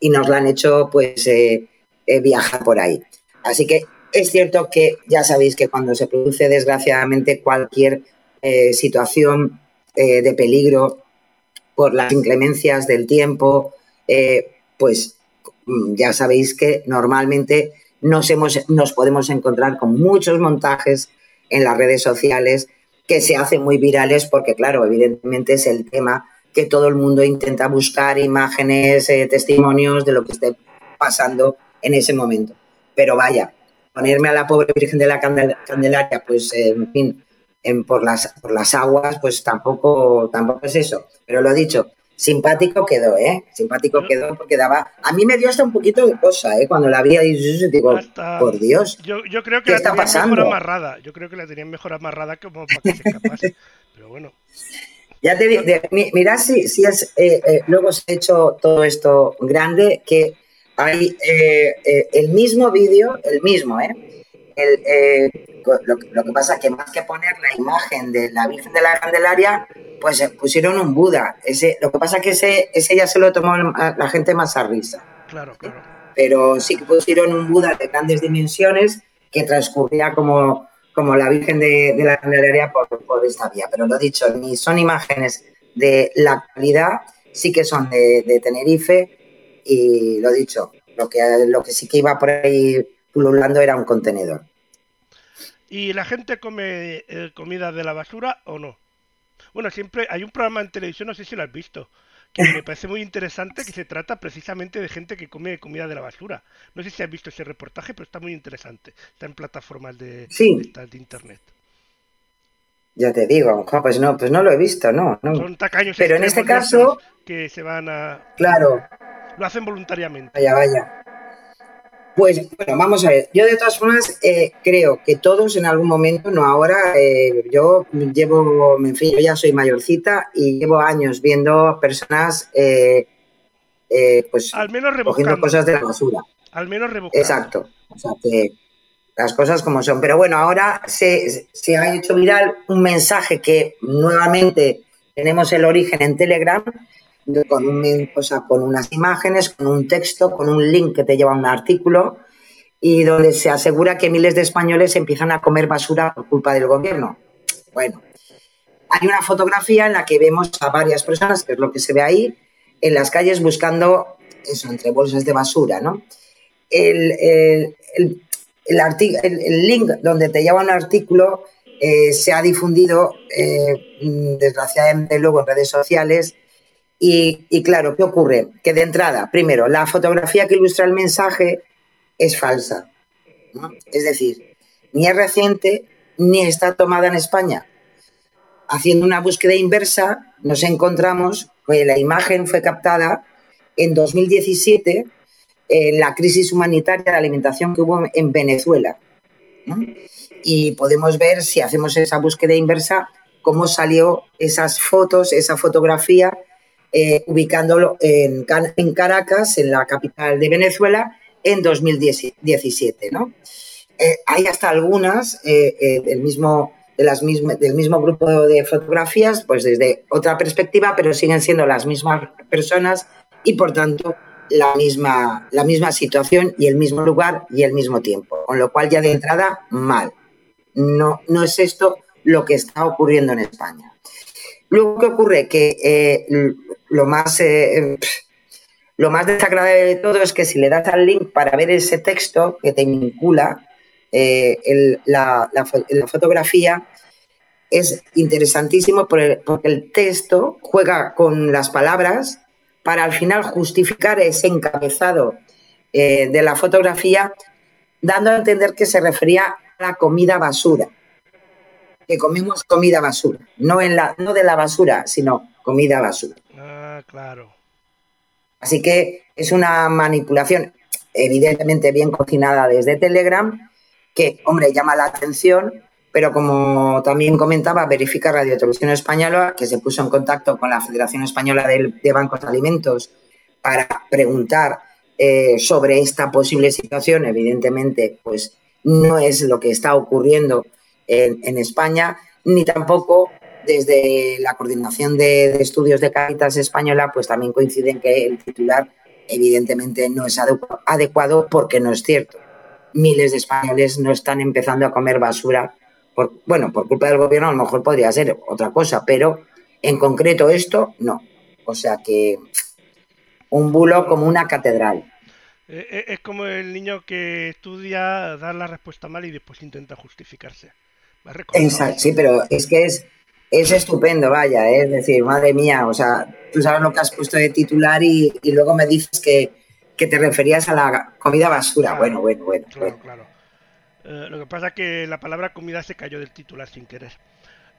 y nos la han hecho pues eh, eh, viajar por ahí. Así que es cierto que ya sabéis que cuando se produce desgraciadamente cualquier eh, situación de peligro por las inclemencias del tiempo, pues ya sabéis que normalmente nos, hemos, nos podemos encontrar con muchos montajes en las redes sociales que se hacen muy virales porque, claro, evidentemente es el tema que todo el mundo intenta buscar imágenes, eh, testimonios de lo que esté pasando en ese momento. Pero vaya, ponerme a la pobre Virgen de la Candelaria, pues, en fin, en, por, las, por las aguas, pues tampoco, tampoco es eso. Pero lo dicho, simpático quedó, ¿eh? Simpático quedó porque daba... A mí me dio hasta un poquito de cosa, ¿eh? Cuando la vi ahí, digo, por Dios, yo, yo creo que la tenían mejor amarrada. Yo creo que la tenían mejor amarrada como para que se escapase. Pero bueno. Ya te digo, mira si, si es... Eh, eh, luego se ha hecho todo esto grande, que hay eh, el mismo vídeo, el mismo, ¿eh? El, lo, que pasa es que más que poner la imagen de la Virgen de la Candelaria, pues pusieron un Buda. Ese, lo que pasa es que ese, ese ya se lo tomó la gente más a risa. Claro, claro. Pero sí que pusieron un Buda de grandes dimensiones que transcurría como, como la Virgen de, la Candelaria por, por, esta vía. Pero lo dicho, ni son imágenes de la actualidad, sí que son de, Tenerife y lo dicho, lo que, lo que sí que iba por ahí pululando era un contenedor. ¿Y la gente come eh, comida de la basura o no? Bueno, siempre hay un programa en televisión, no sé si lo has visto, que me parece muy interesante, que se trata precisamente de gente que come comida de la basura. No sé si has visto ese reportaje, pero está muy interesante. Está en plataformas de, de, internet. Ya te digo, pues no, pues no lo he visto, no. no. Son tacaños. Pero en este caso. Que se van a. Claro. Lo hacen voluntariamente. Vaya, vaya. Pues bueno, vamos a ver. Yo de todas formas eh, creo que todos en algún momento, no ahora, eh, yo llevo, en fin, yo ya soy mayorcita y llevo años viendo personas, eh, pues, Al menos cogiendo cosas de la basura. Al menos rebuscando. Exacto. O sea que las cosas como son. Pero bueno, ahora se, se ha hecho viral un mensaje que nuevamente tenemos el origen en Telegram con, un, con unas imágenes, con un texto, con un link que te lleva a un artículo y donde se asegura que miles de españoles empiezan a comer basura por culpa del gobierno. Bueno, hay una fotografía en la que vemos a varias personas, que es lo que se ve ahí, en las calles buscando eso, entre bolsas de basura, ¿no? El, el, el, link donde te lleva un artículo eh, se ha difundido, eh, desgraciadamente, luego en redes sociales y, claro, ¿qué ocurre? Que de entrada, primero, la fotografía que ilustra el mensaje es falsa. Es decir, ni es reciente ni está tomada en España. Haciendo una búsqueda inversa, nos encontramos que la imagen fue captada en 2017 en la crisis humanitaria de alimentación que hubo en Venezuela. Y podemos ver, si hacemos esa búsqueda inversa, cómo salió esas fotos, esa fotografía eh, ubicándolo en, Caracas, en la capital de Venezuela, en 2017. ¿no? Eh, hay hasta algunas eh, del, mismo, de las del mismo grupo de fotografías, pues desde otra perspectiva, pero siguen siendo las mismas personas y por tanto la misma, la misma situación y el mismo lugar y el mismo tiempo. Con lo cual ya de entrada, mal. No, no es esto lo que está ocurriendo en España. Luego, ¿qué ocurre? Que lo más, eh, lo más desagradable de todo es que si le das al link para ver ese texto que te vincula eh, la, fotografía, es interesantísimo porque el texto juega con las palabras para al final justificar ese encabezado eh, de la fotografía, dando a entender que se refería a la comida basura, que comimos comida basura, no, en la, no de la basura, sino comida basura. Ah, claro. Así que es una manipulación evidentemente bien cocinada desde Telegram, que, hombre, llama la atención, pero como también comentaba, verifica Radio Televisión Española, que se puso en contacto con la Federación Española de, Bancos de Alimentos para preguntar eh, sobre esta posible situación, evidentemente, pues no es lo que está ocurriendo en, España, ni tampoco desde la coordinación de, estudios de Caritas Española, pues también coinciden que el titular evidentemente no es adecuado porque no es cierto. Miles de españoles no están empezando a comer basura. Por, bueno, por culpa del gobierno a lo mejor podría ser otra cosa, pero en concreto esto no. O sea que un bulo como una catedral. Eh, eh, es como el niño que estudia, dar la respuesta mal y después intenta justificarse. Exacto, sí, pero es que es, es estupendo, vaya, ¿eh? es decir, madre mía, o sea, tú sabes lo que has puesto de titular y, luego me dices que, te referías a la comida basura. bueno, bueno, bueno. Claro, claro. Eh, lo que pasa es que la palabra comida se cayó del titular sin querer.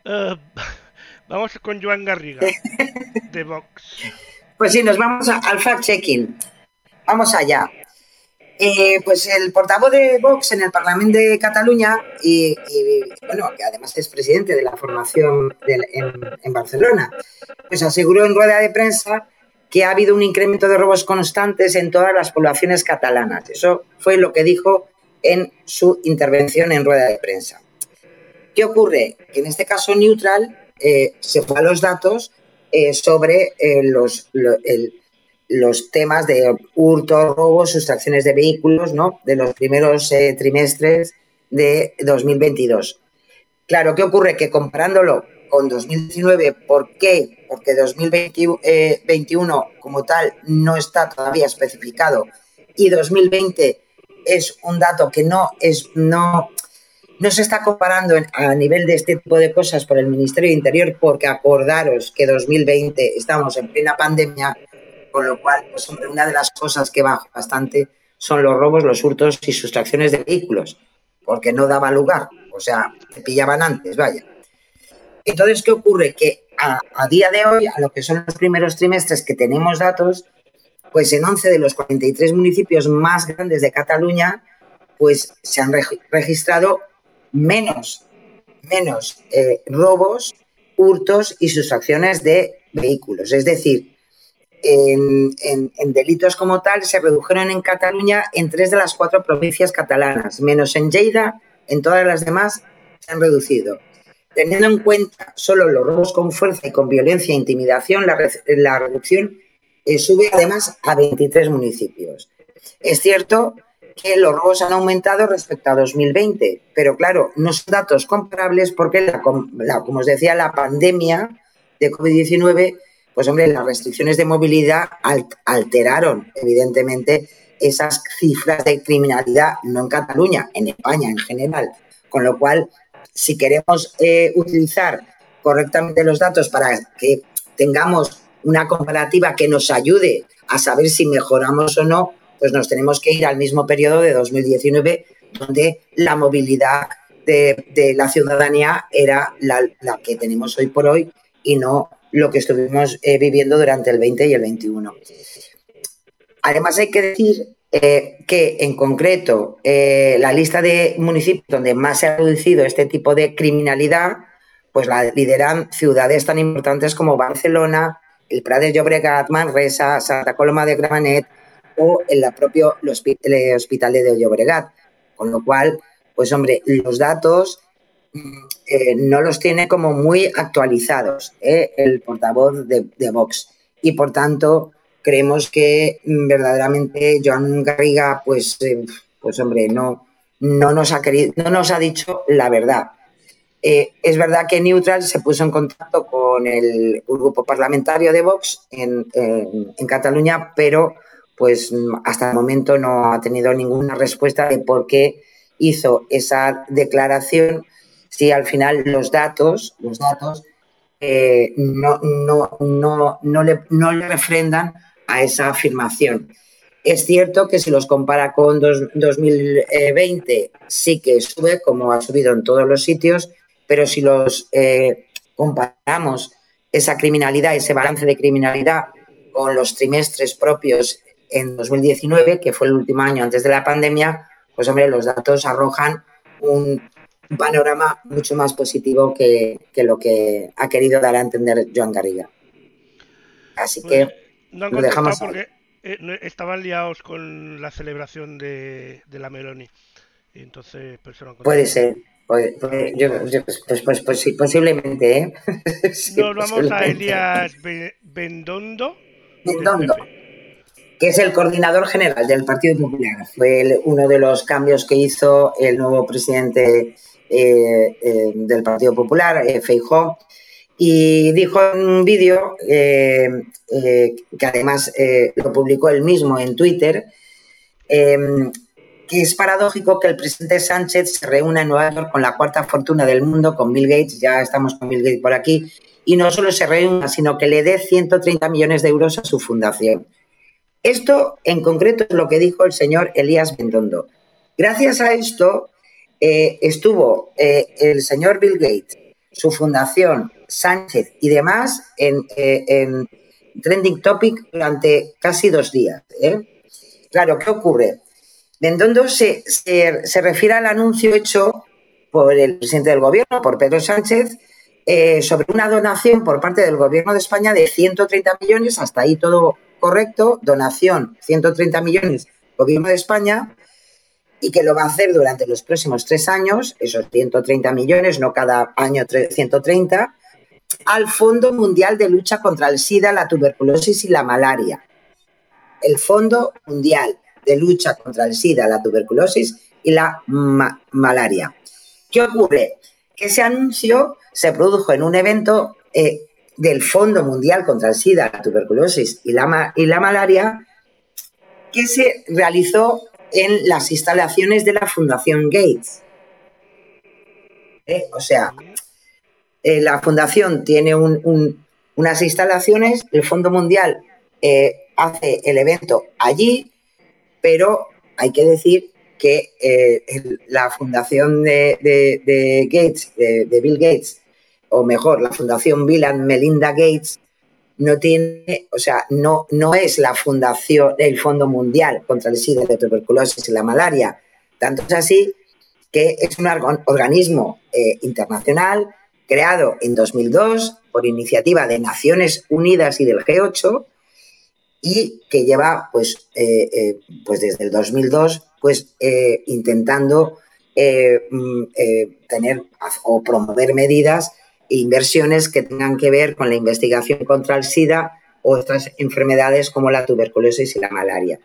Eh, vamos con Joan Garriga, de Vox. Pues sí, nos vamos al fact-checking. Vamos allá. Eh, pues el portavoz de Vox en el Parlamento de Cataluña, y, bueno, que además es presidente de la formación en, Barcelona, pues aseguró en rueda de prensa que ha habido un incremento de robos constantes en todas las poblaciones catalanas. Eso fue lo que dijo en su intervención en rueda de prensa. ¿Qué ocurre? Que en este caso Neutral eh, se fue a los datos eh, sobre los, el, los temas de hurto, robos, sustracciones de vehículos, ¿no? De los primeros eh, trimestres de 2022. Claro, ¿qué ocurre? Que comparándolo con 2019, ¿por qué? Porque 2021 eh, como tal no está todavía especificado y 2020 es un dato que no es no no se está comparando a nivel de este tipo de cosas por el Ministerio de Interior porque acordaros que 2020 estamos en plena pandemia con lo cual, pues hombre, una de las cosas que baja bastante son los robos, los hurtos y sustracciones de vehículos, porque no daba lugar, o sea, te pillaban antes, vaya. Entonces, ¿qué ocurre? Que a, día de hoy, a lo que son los primeros trimestres que tenemos datos, pues en 11 de los 43 municipios más grandes de Cataluña, pues se han registrado menos, menos eh, robos, hurtos y sustracciones de vehículos. Es decir, en, delitos como tal se redujeron en Cataluña en tres de las cuatro provincias catalanas, menos en Lleida, en todas las demás se han reducido. Teniendo en cuenta solo los robos con fuerza y con violencia e intimidación, la, reducción eh, sube además a 23 municipios. Es cierto que los robos han aumentado respecto a 2020, pero claro, no son datos comparables porque, como os decía, la pandemia de COVID-19 pues hombre, las restricciones de movilidad alteraron evidentemente esas cifras de criminalidad, no en Cataluña, en España en general. Con lo cual, si queremos eh, utilizar correctamente los datos para que tengamos una comparativa que nos ayude a saber si mejoramos o no, pues nos tenemos que ir al mismo periodo de 2019, donde la movilidad de, la ciudadanía era la, la, que tenemos hoy por hoy y no lo que estuvimos eh, viviendo durante el 20 y el 21. Además, hay que decir eh, que, en concreto, eh, la lista de municipios donde más se ha reducido este tipo de criminalidad, pues la lideran ciudades tan importantes como Barcelona, el Prat de Llobregat, Manresa, Santa Coloma de Gramenet o el propio Hospital de Llobregat. Con lo cual, pues hombre, los datos eh, no los tiene como muy actualizados eh, el portavoz de, Vox. Y por tanto, creemos que mm, verdaderamente Joan Garriga, pues, eh, pues hombre, no, no, nos ha querido, no nos ha dicho la verdad. es verdad que Neutral se puso en contacto con el grupo parlamentario de Vox en, en Cataluña, pero pues hasta el momento no ha tenido ninguna respuesta de por qué hizo esa declaración si al final los datos, los datos eh, no, no, no, no, le, no le refrendan a esa afirmación. Es cierto que si los compara con 2020, sí que sube, como ha subido en todos los sitios, pero si los eh, comparamos esa criminalidad, ese balance de criminalidad con los trimestres propios en 2019, que fue el último año antes de la pandemia, pues hombre, los datos arrojan un panorama mucho más positivo que, lo que ha querido dar a entender Joan Garriga. Así que pues, no lo dejamos porque eh, estaban liados con la celebración de, la Meloni. Y entonces, pues, Puede ser. Pues, pues, pues, sí, posiblemente, ¿eh? Nos vamos a Elias Bendondo. Bendondo que es el coordinador general del Partido Popular. Fue uno de los cambios que hizo el nuevo presidente eh, eh, del Partido Popular, eh, Feijó, y dijo en un vídeo, que además lo publicó él mismo en Twitter, que es paradójico que el presidente Sánchez se reúna en Nueva York con la cuarta fortuna del mundo, con Bill Gates, ya estamos con Bill Gates por aquí, y no solo se reúna, sino que le dé 130 millones de euros a su fundación. Esto en concreto es lo que dijo el señor Elías Bendondo. Gracias a esto eh, estuvo eh, el señor Bill Gates, su fundación, Sánchez y demás en, eh, Trending Topic durante casi dos días. Claro, ¿qué ocurre? Bendondo se, se, refiere al anuncio hecho por el presidente del gobierno, por Pedro Sánchez, sobre una donación por parte del gobierno de España de 130 millones, hasta ahí todo correcto, donación 130 millones, Gobierno de España, y que lo va a hacer durante los próximos tres años, esos 130 millones, no cada año 130, al Fondo Mundial de Lucha contra el SIDA, la tuberculosis y la malaria. El Fondo Mundial de Lucha contra el SIDA, la tuberculosis y la malaria. ¿Qué ocurre? Que ese anuncio se produjo en un evento eh, del Fondo Mundial contra el SIDA, la tuberculosis y la, y la malaria, que se realizó en las instalaciones de la Fundación Gates. ¿Eh? O sea, eh, la Fundación tiene unas instalaciones, el Fondo Mundial eh, hace el evento allí, pero hay que decir que la Fundación de, Gates, de Bill Gates, o mejor, la Fundación Bill and Melinda Gates no tiene, o sea, no, no es la fundación del Fondo Mundial contra el SIDA, la tuberculosis y la malaria. Tanto es así que es un organismo eh, internacional creado en 2002 por iniciativa de Naciones Unidas y del G8 y que lleva, pues, eh, eh, pues desde el 2002, pues intentando mm, tener o promover medidas inversiones que tengan que ver con la investigación contra el SIDA o otras enfermedades como la tuberculosis y la malaria.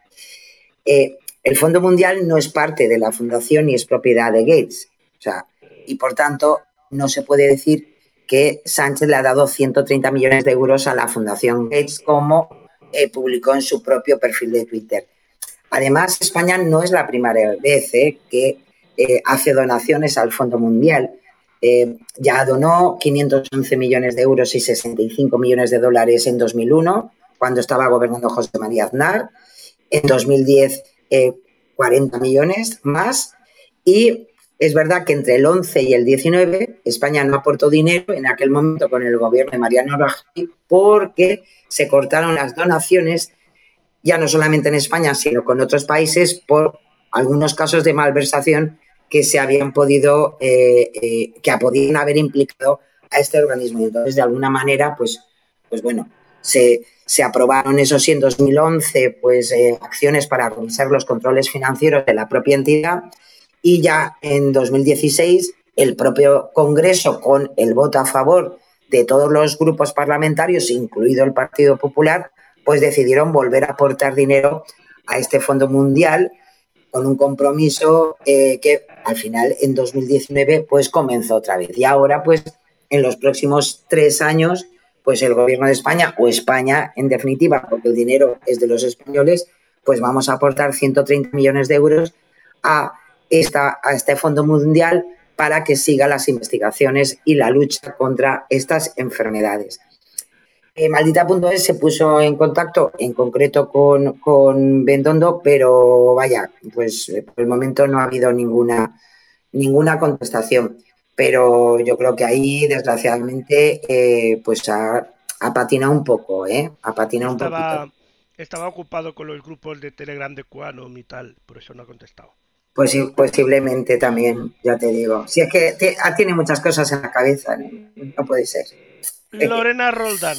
Eh, el Fondo Mundial no es parte de la fundación ni es propiedad de Gates. O sea, y por tanto, no se puede decir que Sánchez le ha dado 130 millones de euros a la Fundación Gates, como eh, publicó en su propio perfil de Twitter. Además, España no es la primera vez eh, que hace donaciones al Fondo Mundial. Eh, ya donó 511 millones de euros y 65 millones de dólares en 2001, cuando estaba gobernando José María Aznar. En 2010, 40 eh, millones más. Y es verdad que entre el 11 y el 19 España no aportó dinero en aquel momento con el gobierno de Mariano Rajoy porque se cortaron las donaciones, ya no solamente en España, sino con otros países por algunos casos de malversación que se habían podido, eh, eh, que podían haber implicado a este organismo. Y entonces, de alguna manera, pues, pues bueno, se, aprobaron eso sí en 2011, pues eh, acciones para revisar los controles financieros de la propia entidad y ya en 2016 el propio Congreso, con el voto a favor de todos los grupos parlamentarios, incluido el Partido Popular, pues decidieron volver a aportar dinero a este Fondo Mundial con un compromiso eh, que al final en 2019 pues comenzó otra vez. Y ahora pues en los próximos tres años pues el gobierno de España o España en definitiva, porque el dinero es de los españoles, pues vamos a aportar 130 millones de euros a, esta, a este Fondo Mundial para que siga las investigaciones y la lucha contra estas enfermedades. Eh, Maldita.es se puso en contacto en concreto con, con Bendondo, pero vaya, pues eh, por el momento no ha habido ninguna, ninguna contestación. Pero yo creo que ahí, desgraciadamente, eh, pues ha, ha patinado un poco, ¿eh? Ha patinado un poquito. Estaba ocupado con los grupos de Telegram de Quanum y tal, por eso no ha contestado. Pues sí, posiblemente también, ya te digo. Si es que ah, tiene muchas cosas en la cabeza, no, puede ser. Lorena Roldán,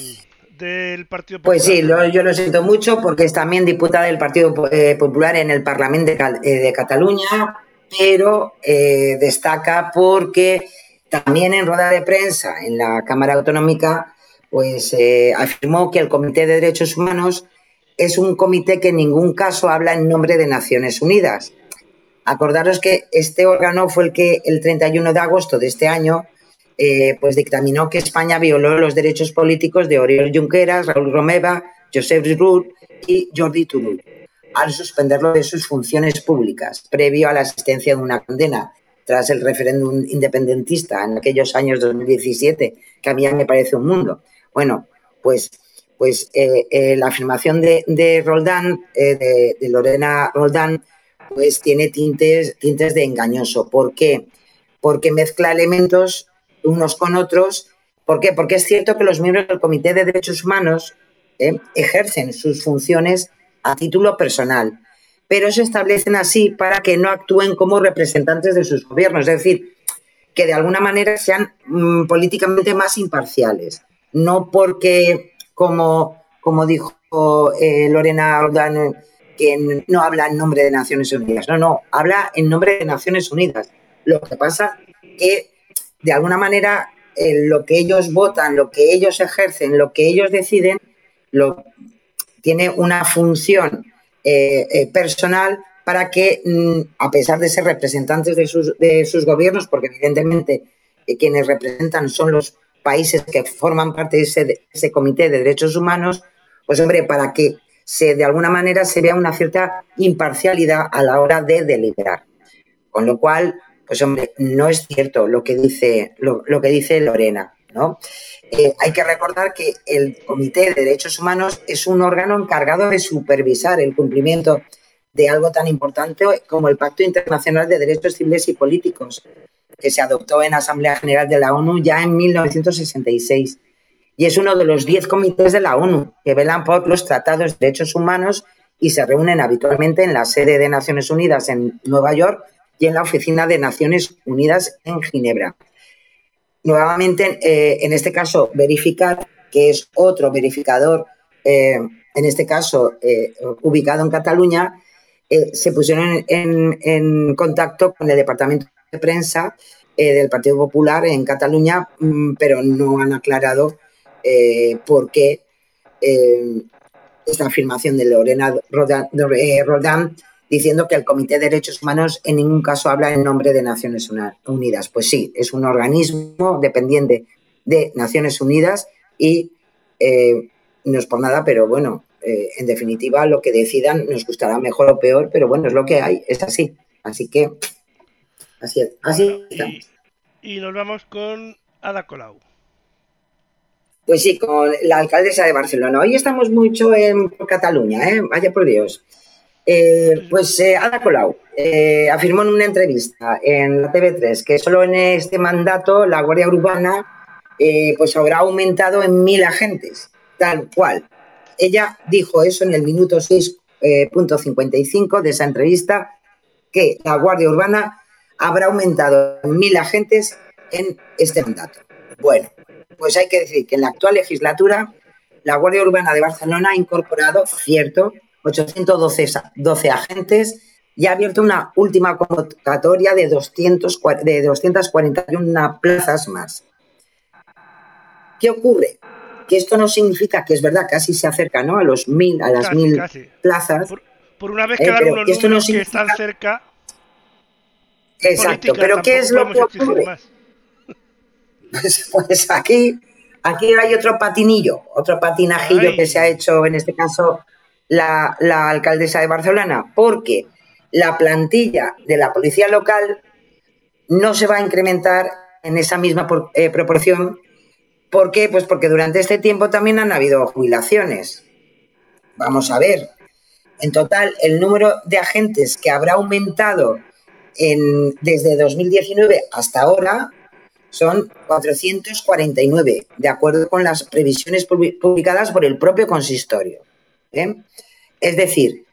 del Partido Popular. Pues sí, yo lo siento mucho porque es también diputada del Partido eh, Popular en el Parlamento de, eh, Cataluña, pero eh, destaca porque también en rueda de prensa en la Cámara Autonómica, pues afirmó que el Comité de Derechos Humanos es un comité que en ningún caso habla en nombre de Naciones Unidas. Acordaros que este órgano fue el que el 31 de agosto de este año eh, pues dictaminó que España violó los derechos políticos de Oriol Junqueras, Raúl Romeva, Josep Rull y Jordi Turull al suspenderlo de sus funciones públicas, previo a la asistencia de una condena tras el referéndum independentista en aquellos años 2017, que a mí me parece un mundo. Bueno, pues pues eh, eh, la afirmación de, Roldán, de, Lorena Roldán, pues tiene tintes, tintes de engañoso. ¿Por qué? Porque mezcla elementos unos con otros. ¿Por qué? Porque es cierto que los miembros del Comité de Derechos Humanos ejercen sus funciones a título personal, pero se establecen así para que no actúen como representantes de sus gobiernos, es decir, que de alguna manera sean mm, políticamente más imparciales, no porque como, como dijo eh, Lorena Ordán, que no habla en nombre de Naciones Unidas. No, no, habla en nombre de Naciones Unidas. Lo que pasa que, de alguna manera, eh, lo que ellos votan, lo que ellos ejercen, lo que ellos deciden, tiene una función eh, personal para que, mm, a pesar de ser representantes de sus, de sus gobiernos, porque evidentemente quienes representan son los países que forman parte de ese, comité de derechos humanos, pues hombre, para que se de alguna manera se vea una cierta imparcialidad a la hora de deliberar. Con lo cual, pues hombre, no es cierto lo que dice, lo, que dice Lorena. ¿no? Eh, hay que recordar que el Comité de Derechos Humanos es un órgano encargado de supervisar el cumplimiento de algo tan importante como el Pacto Internacional de Derechos Civiles y Políticos, que se adoptó en Asamblea General de la ONU ya en 1966 y es uno de los diez comités de la ONU que velan por los tratados de derechos humanos y se reúnen habitualmente en la sede de Naciones Unidas en Nueva York y en la oficina de Naciones Unidas en Ginebra. Nuevamente, eh, en este caso, verificar que es otro verificador, eh, en este caso eh, ubicado en Cataluña, se pusieron en contacto con el Departamento prensa eh, del Partido Popular en Cataluña, mm, pero no han aclarado por qué esta afirmación de Lorena Roldán, diciendo que el Comité de Derechos Humanos en ningún caso habla en nombre de Naciones Unidas. Pues sí, es un organismo dependiente de Naciones Unidas y no es por nada, pero bueno, en definitiva lo que decidan nos gustará mejor o peor, pero bueno, es lo que hay, es así. Así que Así es, así y, nos vamos con Ada Colau. Pues sí, con la alcaldesa de Barcelona. Hoy estamos mucho en Cataluña, ¿eh? Vaya por Dios. Eh, pues eh, Ada Colau eh, afirmó en una entrevista en la TV3 que solo en este mandato la Guardia Urbana pues habrá aumentado en mil agentes, tal cual. Ella dijo eso en el minuto 6.55 de esa entrevista, que la Guardia Urbana habrá aumentado en mil agentes en este mandato. Bueno, pues hay que decir que en la actual legislatura la Guardia Urbana de Barcelona ha incorporado, cierto, 812 agentes y ha abierto una última convocatoria de, 200, de 241 plazas más. ¿Qué ocurre? Que esto no significa que es verdad, casi se acerca ¿no? a los mil, a las mil plazas. Por, una vez que eh, unos esto no que están cerca, Exacto, pero ¿qué es lo que ocurre? Pues, pues, aquí, aquí hay otro patinillo, otro patinajillo que se ha hecho en este caso la, alcaldesa de Barcelona, porque la plantilla de la policía local no se va a incrementar en esa misma eh, proporción. ¿Por qué? Pues porque durante este tiempo también han habido jubilaciones. Vamos a ver. En total, el número de agentes que habrá aumentado desde 2019 hasta ahora son 449, de acuerdo con las previsiones publicadas por el propio consistorio. ¿Eh? Es decir,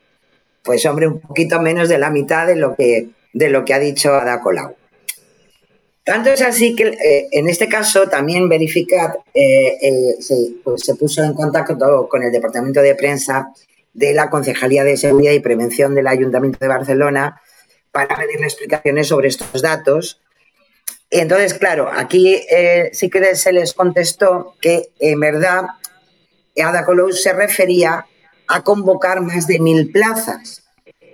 pues hombre, un poquito menos de la mitad de lo que, de lo que ha dicho Ada Colau. Tanto es así que eh, en este caso también Verificat eh, pues se, puso en contacto con el Departamento de Prensa de la Concejalía de Seguridad y Prevención del Ayuntamiento de Barcelona para pedirle explicaciones sobre estos datos entonces, claro, aquí sí que se les contestó que en verdad Ada Colau se refería a convocar más de mil plazas,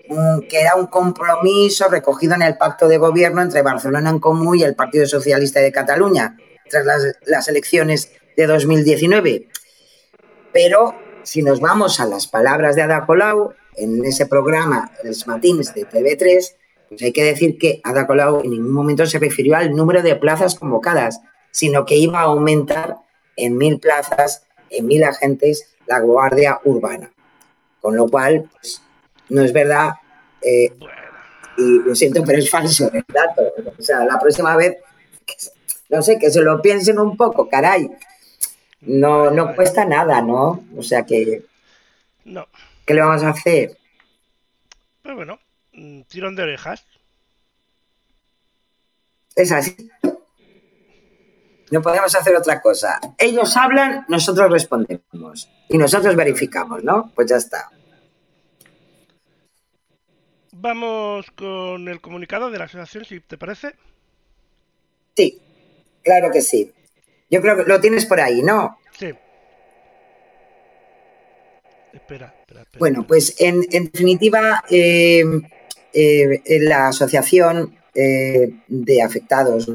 mm, que era un compromiso recogido en el pacto de gobierno entre Barcelona en Común y el Partido Socialista de Cataluña tras las, elecciones de 2019. Pero si nos vamos a las palabras de Ada Colau en ese programa, los matines de TV3, pues hay que decir que Ada Colau en ningún momento se refirió al número de plazas convocadas, sino que iba a aumentar en mil plazas, en mil agentes, la Guardia Urbana. Con lo cual, pues, no es verdad, eh, y lo siento, pero es falso el dato. O sea, la próxima vez, no sé, que se lo piensen un poco, caray. No, no cuesta nada, ¿no? O sea que... No. ¿Qué le vamos a hacer? Pues bueno, Mm, tirón de orejas. Es así. No podemos hacer otra cosa. Ellos hablan, nosotros respondemos. Y nosotros verificamos, ¿no? Pues ya está. Vamos con el comunicado de la asociación, si te parece. Sí, claro que sí. Yo creo que lo tienes por ahí, ¿no? Sí. Espera, espera, espera. Bueno, pues en, definitiva, eh, eh, la asociación eh, de afectados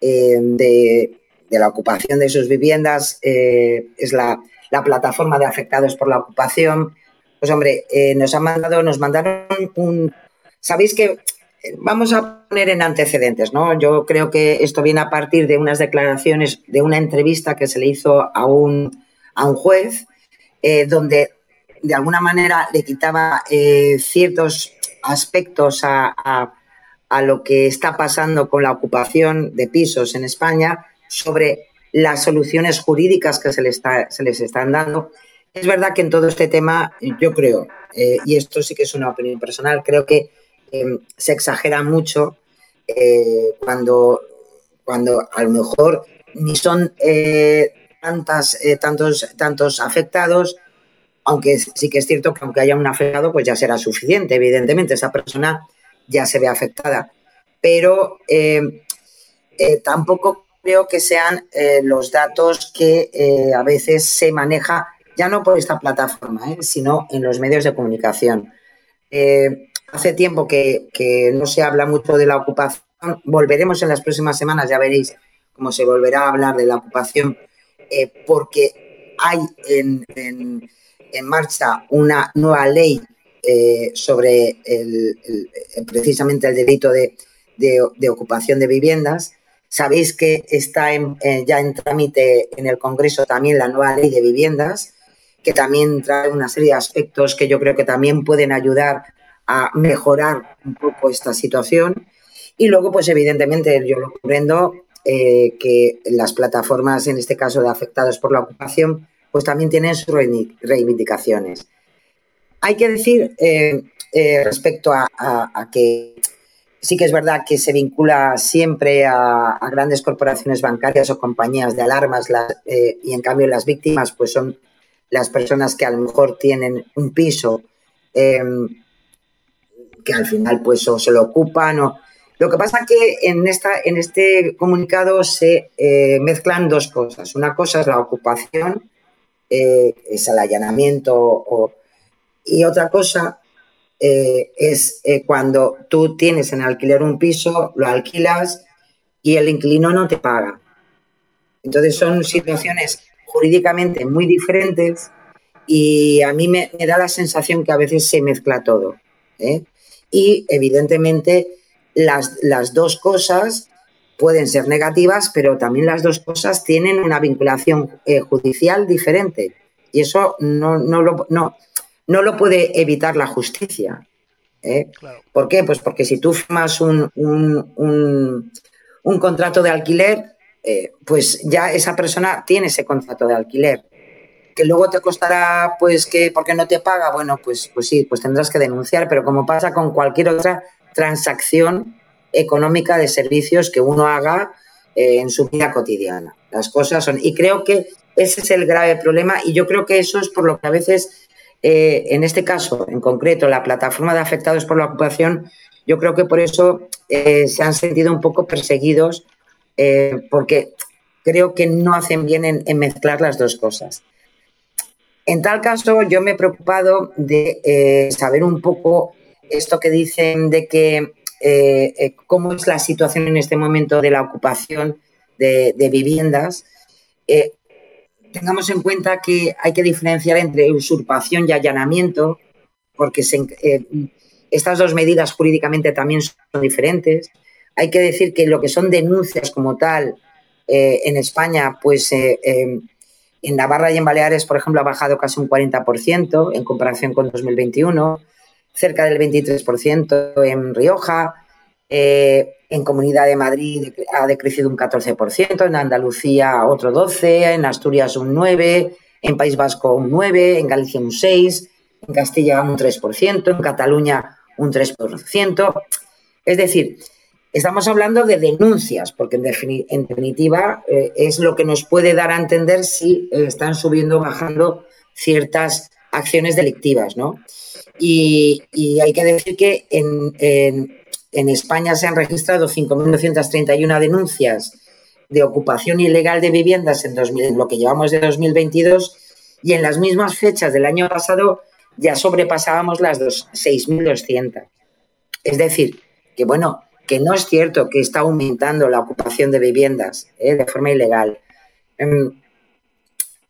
eh, de, la ocupación de sus viviendas es la, plataforma de afectados por la ocupación. Pues hombre, nos han mandado, nos mandaron un. Sabéis que vamos a poner en antecedentes, ¿no? Yo creo que esto viene a partir de unas declaraciones, de una entrevista que se le hizo a un, a un juez, donde de alguna manera le quitaba ciertos aspectos a, lo que está pasando con la ocupación de pisos en España, sobre las soluciones jurídicas que se, les están dando. Es verdad que en todo este tema, yo creo, eh, y esto sí que es una opinión personal, creo que em, se exagera mucho eh, cuando, cuando a lo mejor ni son eh, tantas, tantos, tantos afectados, aunque sí que es cierto que aunque haya un afectado, pues ya será suficiente, evidentemente, esa persona ya se ve afectada. Pero eh, eh, tampoco creo que sean eh, los datos que a veces se maneja, ya no por esta plataforma, sino en los medios de comunicación. hace tiempo que, no se habla mucho de la ocupación, volveremos en las próximas semanas, ya veréis cómo se volverá a hablar de la ocupación, porque hay en marcha una nueva ley eh, sobre el, precisamente el delito de, ocupación de viviendas. Sabéis que está eh, ya en trámite en el Congreso también la nueva ley de viviendas, que también trae una serie de aspectos que yo creo que también pueden ayudar a mejorar un poco esta situación. Y luego, pues evidentemente, yo lo comprendo eh, que las plataformas, en este caso de afectados por la ocupación, pues también tienen sus reivindicaciones. Hay que decir eh, eh, respecto a, que sí que es verdad que se vincula siempre a, grandes corporaciones bancarias o compañías de alarmas eh, y en cambio las víctimas pues son las personas que a lo mejor tienen un piso em, que al final pues o se lo ocupan o lo que pasa que en, esta, en este comunicado se mezclan dos cosas. Una cosa es la ocupación es el allanamiento. Y otra cosa eh, es eh, cuando tú tienes en alquiler un piso, lo alquilas y el inquilino no te paga. Entonces son situaciones jurídicamente muy diferentes y a mí me, da la sensación que a veces se mezcla todo. Y evidentemente las, las dos cosas pueden ser negativas, pero también las dos cosas tienen una vinculación eh, judicial diferente. Y eso no, no, lo, no, no lo puede evitar la justicia. ¿eh? ¿Por qué? Pues porque si tú firmas un, un, un contrato de alquiler, eh, pues ya esa persona tiene ese contrato de alquiler. Que luego te costará, pues que porque no te paga, bueno, pues, pues sí, pues tendrás que denunciar, pero como pasa con cualquier otra transacción económica de servicios que uno haga eh, en su vida cotidiana. Las cosas son. Y creo que ese es el grave problema, y yo creo que eso es por lo que a veces, eh, en este caso en concreto, la plataforma de afectados por la ocupación, yo creo que por eso se han sentido un poco perseguidos eh, porque creo que no hacen bien en, mezclar las dos cosas. En tal caso, yo me he preocupado de eh, saber un poco esto que dicen de que eh, cómo es la situación en este momento de la ocupación de, viviendas. Tengamos en cuenta que hay que diferenciar entre usurpación y allanamiento, porque estas dos medidas jurídicamente también son diferentes. Hay que decir que lo que son denuncias como tal eh, en España, pues eh, en Navarra y en Baleares, por ejemplo, ha bajado casi un 40% en comparación con 2021, cerca del 23% en Rioja, eh, en Comunidad de Madrid ha decrecido un 14%, en Andalucía otro 12%, en Asturias un 9%, en País Vasco un 9%, en Galicia un 6%, en Castilla un 3%, en Cataluña un 3%. Es decir, Estamos hablando de denuncias, porque en, definitiva eh, es lo que nos puede dar a entender si eh, están subiendo o bajando ciertas acciones delictivas, ¿no? Y, hay que decir que en, España se han registrado 5.931 denuncias de ocupación ilegal de viviendas en, en lo que llevamos de 2022 y en las mismas fechas del año pasado ya sobrepasábamos las 6.200. Es decir, que bueno, que no es cierto que está aumentando la ocupación de viviendas eh, de forma ilegal. Em,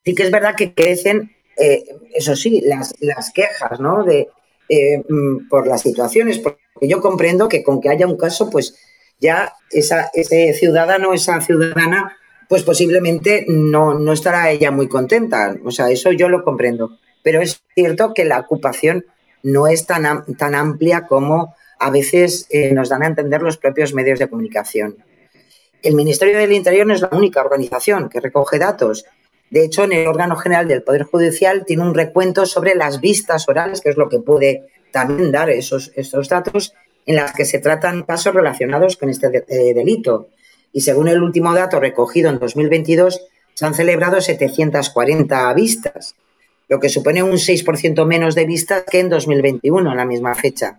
sí que es verdad que crecen, eh, eso sí, las, quejas ¿no? de, eh, mm, por las situaciones, yo comprendo que con que haya un caso, pues ya esa, ese ciudadano, esa ciudadana, pues posiblemente no, no estará ella muy contenta. O sea, eso yo lo comprendo. Pero es cierto que la ocupación no es tan, tan amplia como a veces eh, nos dan a entender los propios medios de comunicación. El Ministerio del Interior no es la única organización que recoge datos. De hecho, en el órgano general del Poder Judicial tiene un recuento sobre las vistas orales, que es lo que puede también dar esos, datos, en las que se tratan casos relacionados con este eh, delito. Y según el último dato recogido en 2022, se han celebrado 740 vistas, lo que supone un 6% menos de vistas que en 2021, en la misma fecha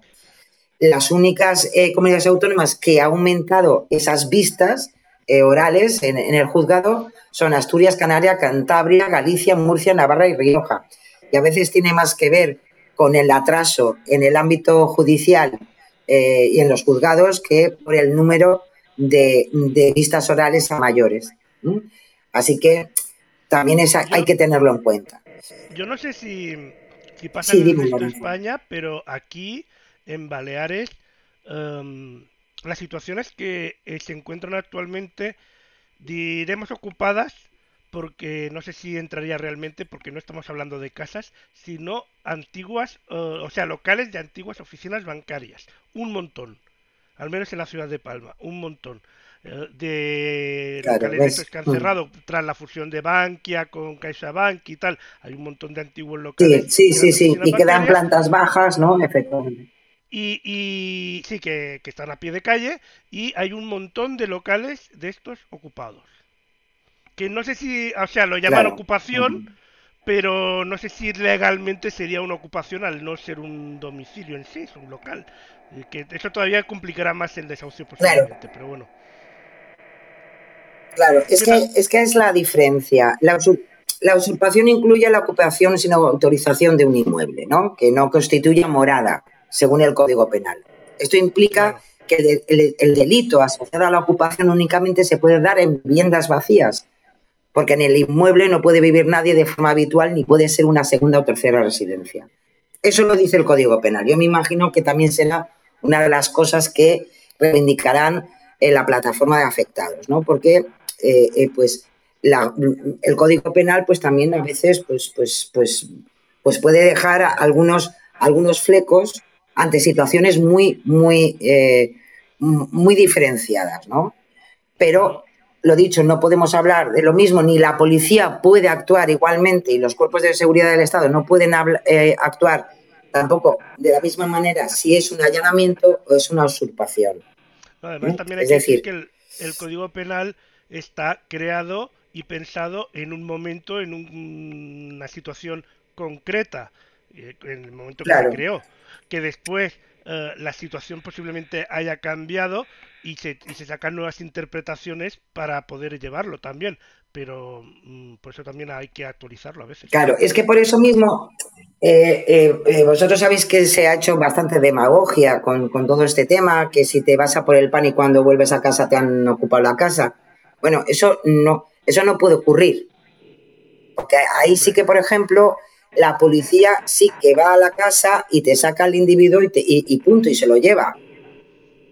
las únicas eh, comunidades autónomas que ha aumentado esas vistas eh, orales en, el juzgado son Asturias, Canarias, Cantabria, Galicia, Murcia, Navarra y Rioja. Y a veces tiene más que ver con el atraso en el ámbito judicial eh, y en los juzgados que por el número de, vistas orales a mayores. Así que también hay que tenerlo en cuenta. Yo no sé si, pasa en España, pero aquí en Baleares, em, las situaciones que eh, se encuentran actualmente, diremos ocupadas, porque no sé si entraría realmente, porque no estamos hablando de casas, sino antiguas, eh, o sea, locales de antiguas oficinas bancarias. Un montón, al menos en la ciudad de Palma, un montón. Eh, de locales que han mm. cerrado tras la fusión de Bankia con CaixaBank y tal. Hay un montón de antiguos locales. Sí, sí, sí, sí. y quedan plantas bajas, ¿no? Efectivamente. Y, sí, que, están a pie de calle y hay un montón de locales de estos ocupados. Que no sé si, o sea, lo llaman ocupación, pero no sé si legalmente sería una ocupación al no ser un domicilio en sí, es un local. Que eso todavía complicará más el desahucio posiblemente, pero bueno. Claro, es que, es que es la diferencia. La, la usurpación incluye la ocupación sin autorización de un inmueble, ¿no? Que no constituye morada según el Código Penal. Esto implica que el, delito asociado a la ocupación únicamente se puede dar en viviendas vacías, porque en el inmueble no puede vivir nadie de forma habitual ni puede ser una segunda o tercera residencia. Eso lo dice el Código Penal. Yo me imagino que también será una de las cosas que reivindicarán en la plataforma de afectados, ¿no? Porque eh, eh, pues el Código Penal pues también a veces pues, pues, pues, pues puede dejar algunos, algunos flecos ante situaciones muy, muy, eh, muy diferenciadas, ¿no? pero lo dicho, no podemos hablar de lo mismo, ni la policía puede actuar igualmente y los cuerpos de seguridad del Estado no pueden eh, actuar tampoco de la misma manera si es un allanamiento o es una usurpación. además, ¿Mm? también hay que decir, que el, Código Penal está creado y pensado en un momento, en una situación concreta, eh, en el momento que se creó, que después eh, la situación posiblemente haya cambiado y se, y se sacan nuevas interpretaciones para poder llevarlo también. Pero mm, por eso también hay que actualizarlo a veces. Claro, es que por eso mismo eh, eh, vosotros sabéis que se ha hecho bastante demagogia con, con, todo este tema, que si te vas a por el pan y cuando vuelves a casa te han ocupado la casa. Bueno, eso no, eso no puede ocurrir. Porque ahí sí que, por ejemplo, la policía sí que va a la casa y te saca al individuo y, y, punto, y se lo lleva.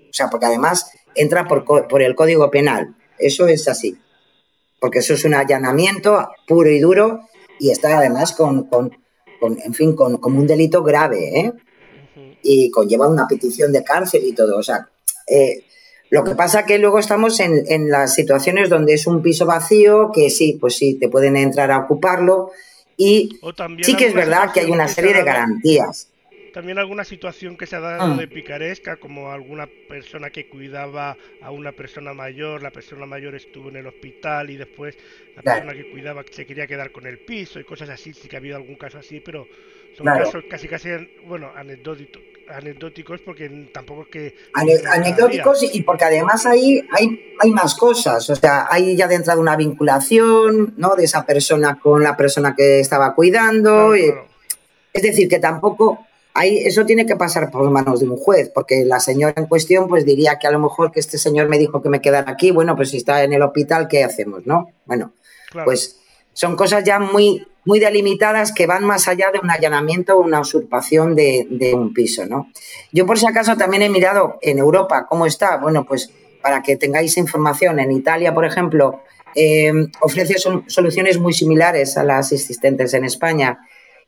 O sea, porque además entra por, por, el Código Penal. Eso es así. Porque eso es un allanamiento puro y duro y está además con, con, en fin, con, como un delito grave, ¿eh? Y conlleva una petición de cárcel y todo. O sea, eh, lo que pasa que luego estamos en, en, las situaciones donde es un piso vacío, que sí, pues sí, te pueden entrar a ocuparlo, y sí que es verdad que hay una serie de garantías. También alguna situación que se ha dado ah. de picaresca, como alguna persona que cuidaba a una persona mayor, la persona mayor estuvo en el hospital y después la persona que cuidaba se quería quedar con el piso y cosas así, sí que ha habido algún caso así, pero son casos casi casi, bueno, anecdóticos, anecdóticos porque tampoco es que... anecdóticos y porque además ahí hay, hay más cosas, o sea, hay ya de entrada una vinculación, ¿no? De esa persona con la persona que estaba cuidando. Es decir, que tampoco... Ahí, eso tiene que pasar por manos de un juez, porque la señora en cuestión pues diría que a lo mejor que este señor me dijo que me quedara aquí, bueno, pues si está en el hospital, ¿qué hacemos, no? Bueno, pues son cosas ya muy muy delimitadas que van más allá de un allanamiento o una usurpación de, un piso, ¿no? Yo por si acaso también he mirado en Europa cómo está, bueno, pues para que tengáis información, en Italia, por ejemplo, eh, ofrece soluciones muy similares a las existentes en España,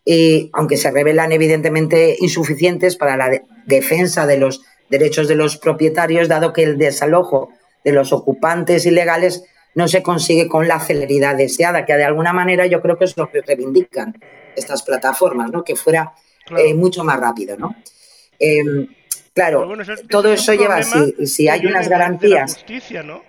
y, aunque se revelan evidentemente insuficientes para la defensa de los derechos de los propietarios, dado que el desalojo de los ocupantes ilegales no se consigue con la celeridad deseada, que de alguna manera yo creo que es lo que reivindican estas plataformas, ¿no? que fuera eh, mucho más rápido. ¿no? Em, claro, todo eso lleva, si, si hay unas garantías... justicia, ¿no?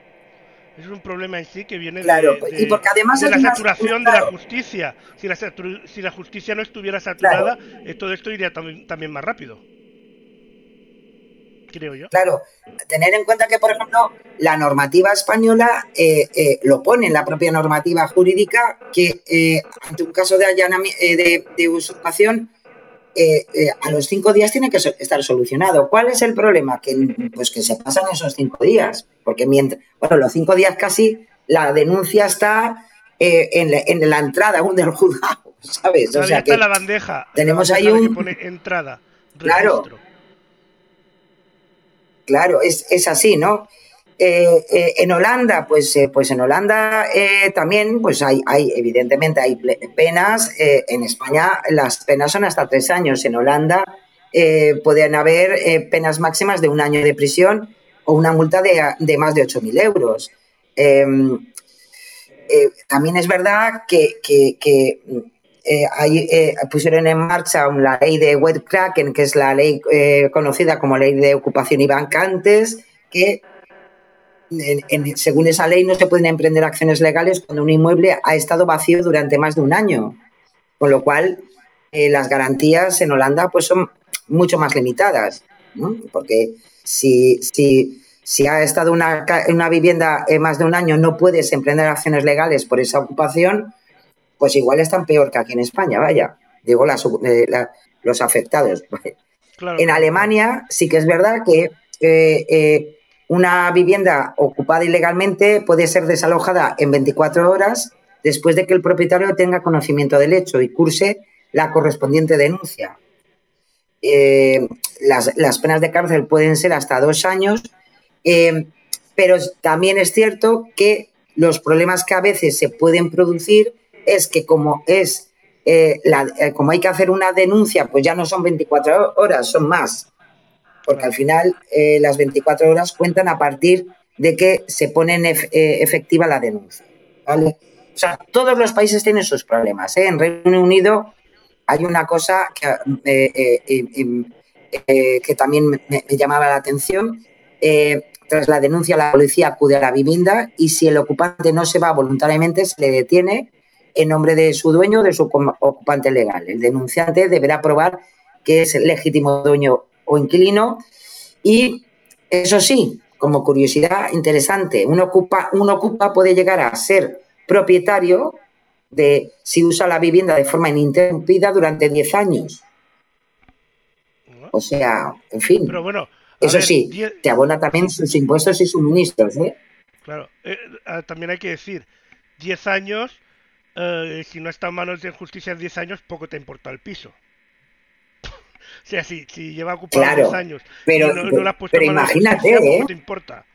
Es un problema en sí que viene de, y porque además la saturación de la justicia. Si la, si la justicia no estuviera saturada, eh, todo esto iría también más rápido creo yo. Claro, tener en cuenta que, por ejemplo, la normativa española eh, eh, lo pone en la propia normativa jurídica que eh, ante un caso de, de, de, usurpación, a los cinco días tiene que estar solucionado. ¿Cuál es el problema? Que, pues que se pasan esos cinco días, porque mientras, bueno, los cinco días casi la denuncia está en la, en, la, entrada aún del juzgado, ¿sabes? O sea que la bandeja. Tenemos ahí un... pone entrada. Claro. Claro, es, es así, ¿no? Eh, eh, en Holanda, pues, eh, pues en Holanda también, pues hay, hay, evidentemente hay penas. en España las penas son hasta tres años. En Holanda pueden haber penas máximas de un año de prisión o una multa de, de más de 8.000 euros. Em, también es verdad que, que eh, ahí, eh, pusieron en marcha la ley de Kraken, que es la ley eh, conocida como ley de ocupación y bancantes, que según esa ley no se pueden emprender acciones legales cuando un inmueble ha estado vacío durante más de un año. Con lo cual, las garantías en Holanda pues son mucho más limitadas, porque si, si, si ha estado una, una vivienda más de un año no puedes emprender acciones legales por esa ocupación, pues igual están peor que aquí en España, vaya, digo eh, los afectados. En Alemania sí que es verdad que eh, eh, una vivienda ocupada ilegalmente puede ser desalojada en 24 horas después de que el propietario tenga conocimiento del hecho y curse la correspondiente denuncia. las, las, penas de cárcel pueden ser hasta dos años, pero también es cierto que los problemas que a veces se pueden producir es que como es eh, eh, como hay que hacer una denuncia, pues ya no son 24 horas, son más. Porque al final eh, las 24 horas cuentan a partir de que se pone en efectiva la denuncia. ¿vale? O sea, todos los países tienen sus problemas. En Reino Unido hay una cosa que, que también me, me, llamaba la atención. tras la denuncia, la policía acude a la vivienda y si el ocupante no se va voluntariamente, se le detiene en nombre de su dueño o de su ocupante legal. El denunciante deberá probar que es el legítimo dueño o inquilino y eso sí, como curiosidad interesante, un ocupa, un ocupa puede llegar a ser propietario de si usa la vivienda de forma ininterrumpida durante 10 años. O sea, en fin. Pero bueno, eso sí, te abona también sus impuestos y suministros. ¿eh? Claro, eh, ah, también hay que decir, 10 años eh, si no está en manos de justicia 10 años, poco te importa el piso. o sea, si, si lleva ocupado claro, 10 años pero, y no, no la has puesto pero en manos de imagínate, justicia, ¿eh? te importa.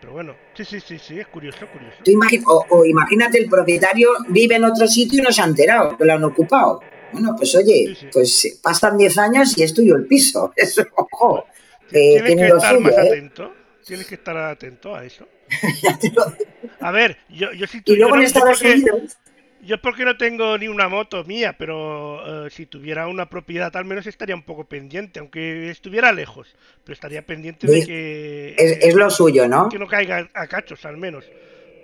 Pero bueno, sí, sí, sí, sí, es curioso, curioso. Tú o, o imagínate, el propietario vive en otro sitio y no se ha enterado que lo han ocupado. Bueno, pues oye, Sí, sí. pues pasan 10 años y es tuyo el piso. Eso, ojo, Tienes tiene que estar suyo, más ¿eh? atento. Tienes que estar atento a eso. A ver, yo, yo sí Y luego en Estados porque- Unidos, Yo porque no tengo ni una moto mía, pero eh, si tuviera una propiedad al menos estaría un poco pendiente, aunque estuviera lejos, pero estaría pendiente de que, es, es lo suyo, ¿no? que no caiga a cachos al menos,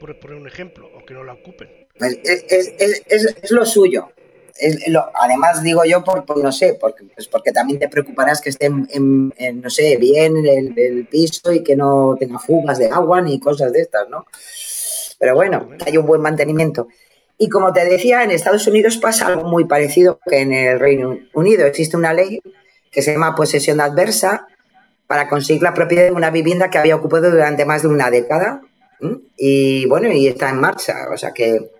por poner un ejemplo, o que no la ocupen. Pues es, es- es- es- es lo suyo. Es lo- además, digo yo, por, por no sé, porque, pues porque también te preocuparás que esté, en, en- en, no sé, bien el, el piso y que no tenga fugas de agua ni cosas de estas, ¿no? Pero bueno, hay un buen mantenimiento. Y como te decía, en Estados Unidos pasa algo muy parecido que en el Reino Unido. Existe una ley que se llama posesión adversa para conseguir la propiedad de una vivienda que había ocupado durante más de una década. Y bueno, y está en marcha. O sea que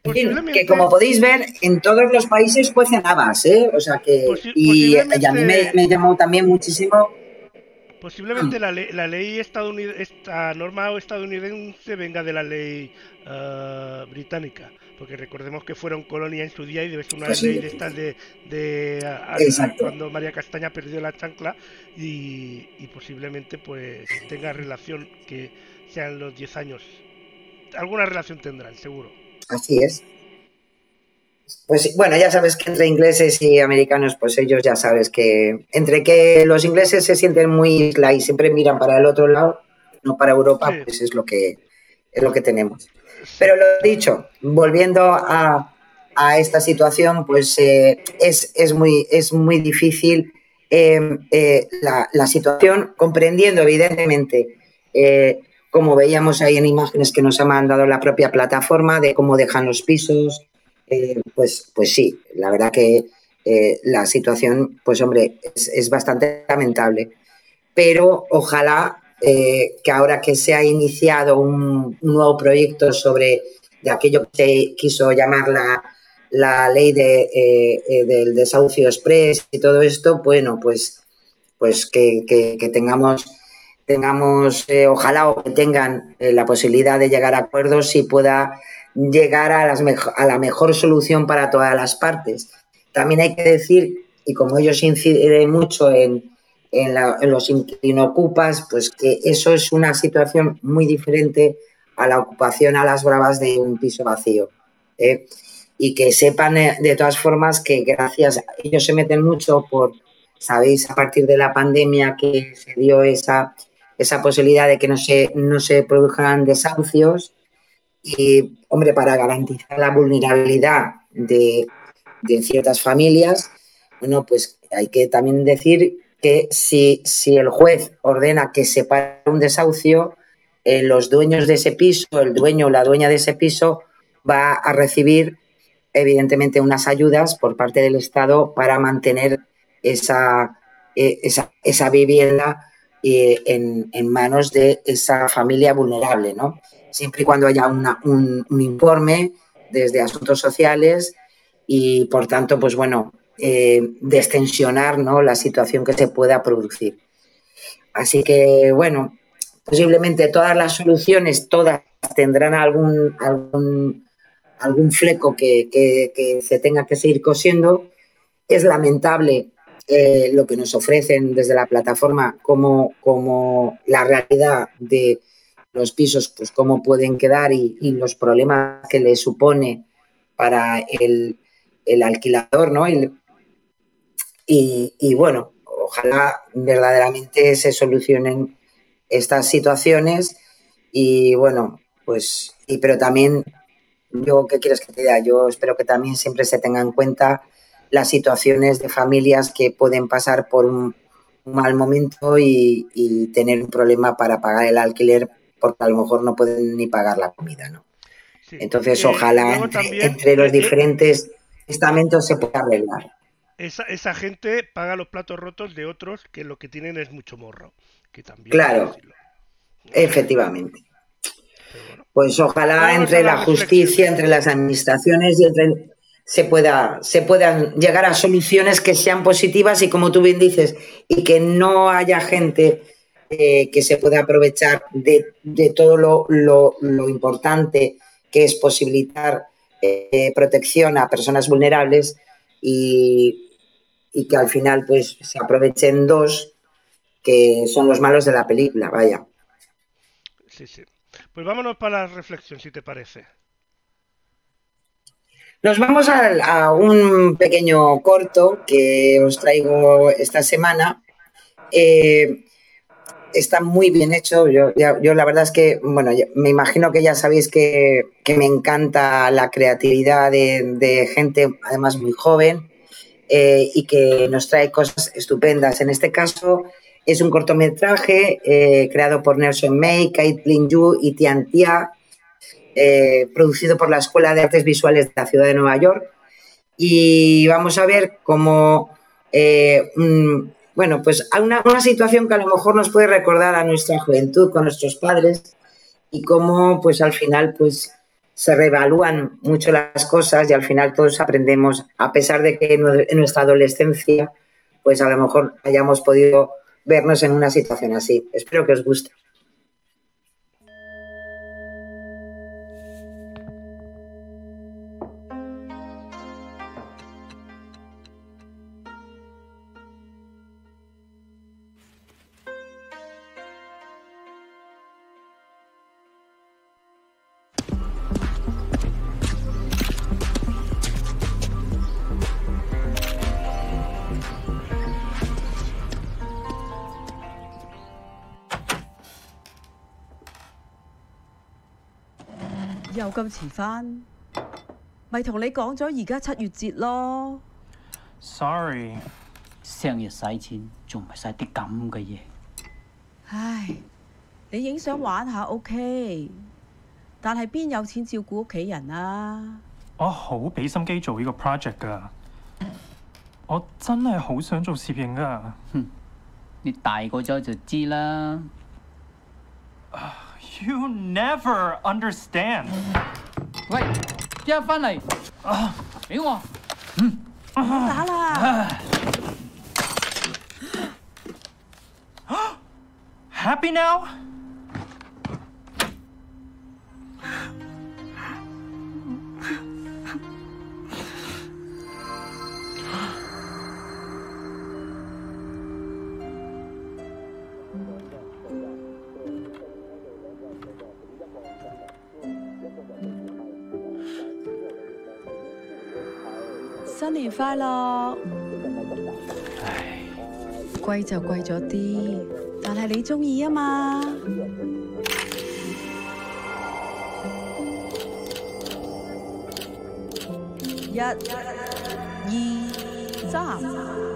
posiblemente, que como podéis ver, en todos los países cuecen habas, ¿eh? O sea que. Posi- Y, y a mí me llamó también muchísimo. Posiblemente la, ley, la ley estadounidense, esta norma estadounidense venga de la ley eh, británica, porque recordemos que fueron colonia en su día y debe ser una Pues sí. ley de estas de, de a- a- Exacto. cuando María Castaña perdió la chancla y, y posiblemente pues tenga relación que sean los 10 años. Alguna relación tendrán, seguro. Así es. Pues bueno, ya sabes que entre ingleses y americanos, pues ellos ya sabes que. Entre que los ingleses se sienten muy isla y siempre miran para el otro lado, no para Europa, Sí. pues es lo que, es lo que tenemos. Pero lo dicho, volviendo a, a esta situación, pues eh, es, es, muy, es muy difícil eh, eh, la, la situación, comprendiendo evidentemente, como veíamos ahí en imágenes que nos ha mandado la propia plataforma, de cómo dejan los pisos, eh, pues, pues sí, la verdad que eh, la situación, pues hombre, es, bastante lamentable. Pero ojalá eh, que ahora que se ha iniciado un, nuevo proyecto sobre de aquello que se quiso llamar la, la ley de, del desahucio express y todo esto, bueno, pues, pues que, tengamos, tengamos ojalá o que tengan la posibilidad de llegar a acuerdos y pueda llegar a, las a la mejor solución para todas las partes. También hay que decir, y como ellos inciden mucho en, en, la- en los inquilino-ocupas, pues que eso es una situación muy diferente a la ocupación a las bravas de un piso vacío. ¿eh? Y que sepan eh, de todas formas que gracias, ellos se meten mucho por, sabéis, a partir de la pandemia que se dio esa, esa posibilidad de que no se, no se produjeran desahucios y, hombre, para garantizar la vulnerabilidad de, ciertas familias, bueno, pues hay que también decir que si, el juez ordena que se pare un desahucio, eh, los dueños de ese piso, el dueño o la dueña de ese piso, va a recibir, evidentemente, unas ayudas por parte del Estado para mantener esa, eh, vivienda eh, en, en manos de esa familia vulnerable, ¿no? Siempre y cuando haya un, un informe desde asuntos sociales y, por tanto, pues bueno, eh, destensionar ¿no? la situación que se pueda producir. Así que, bueno, posiblemente todas las soluciones, todas tendrán algún, algún, algún fleco que, que- que se tenga que seguir cosiendo. Es lamentable eh, lo que nos ofrecen desde la plataforma como, como la realidad de los pisos, pues cómo pueden quedar y, los problemas que le supone para el, alquilador, ¿no? y, bueno, ojalá verdaderamente se solucionen estas situaciones y bueno, pues, y, pero también, yo, ¿qué quieres que te diga? Yo espero que también siempre se tenga en cuenta las situaciones de familias que pueden pasar por un, mal momento y, tener un problema para pagar el alquiler porque a lo mejor no pueden ni pagar la comida, ¿no? Entonces, eh, ojalá entre, los diferentes estamentos se pueda arreglar. Esa, esa, gente paga los platos rotos de otros que lo que tienen es mucho morro. Que también claro, efectivamente. Pues ojalá entre la justicia, entre las administraciones y entre se pueda se puedan llegar a soluciones que sean positivas y como tú bien dices y que no haya gente eh, que se pueda aprovechar de, todo lo, importante que es posibilitar eh, protección a personas vulnerables y, y que al final pues se aprovechen dos que son los malos de la película, vaya. Sí, sí. Pues vámonos para la reflexión, si te parece. Nos vamos a, un pequeño corto que os traigo esta semana. Eh, está muy bien hecho. Yo, la verdad es que, bueno, me imagino que ya sabéis que, me encanta la creatividad de, gente, además muy joven, eh, y que nos trae cosas estupendas. En este caso, es un cortometraje eh, creado por Nelson May, Kate Yu y Tian Tia, eh, producido por la Escuela de Artes Visuales de la Ciudad de Nueva York. Y vamos a ver cómo, bueno, pues una, una situación que a lo mejor nos puede recordar a nuestra juventud con nuestros padres y cómo, pues al final, pues se reevalúan mucho las cosas y al final todos aprendemos, a pesar de que en nuestra adolescencia, pues a lo mejor hayamos podido vernos en una situación así. Espero que os guste. Sorry，成日使錢，仲唔係使啲咁嘅嘢？唉，你影相玩下 OK，但係邊有錢照顧屋企人啊？我好俾心機做呢個 project 噶，我真係好想做攝影噶。哼，你大個咗就知啦。 You never understand。喂，一翻嚟，俾我。嗯，打啦。Happy now？ 快樂！唉，貴就貴咗啲，但係你中意啊嘛！一、二、三。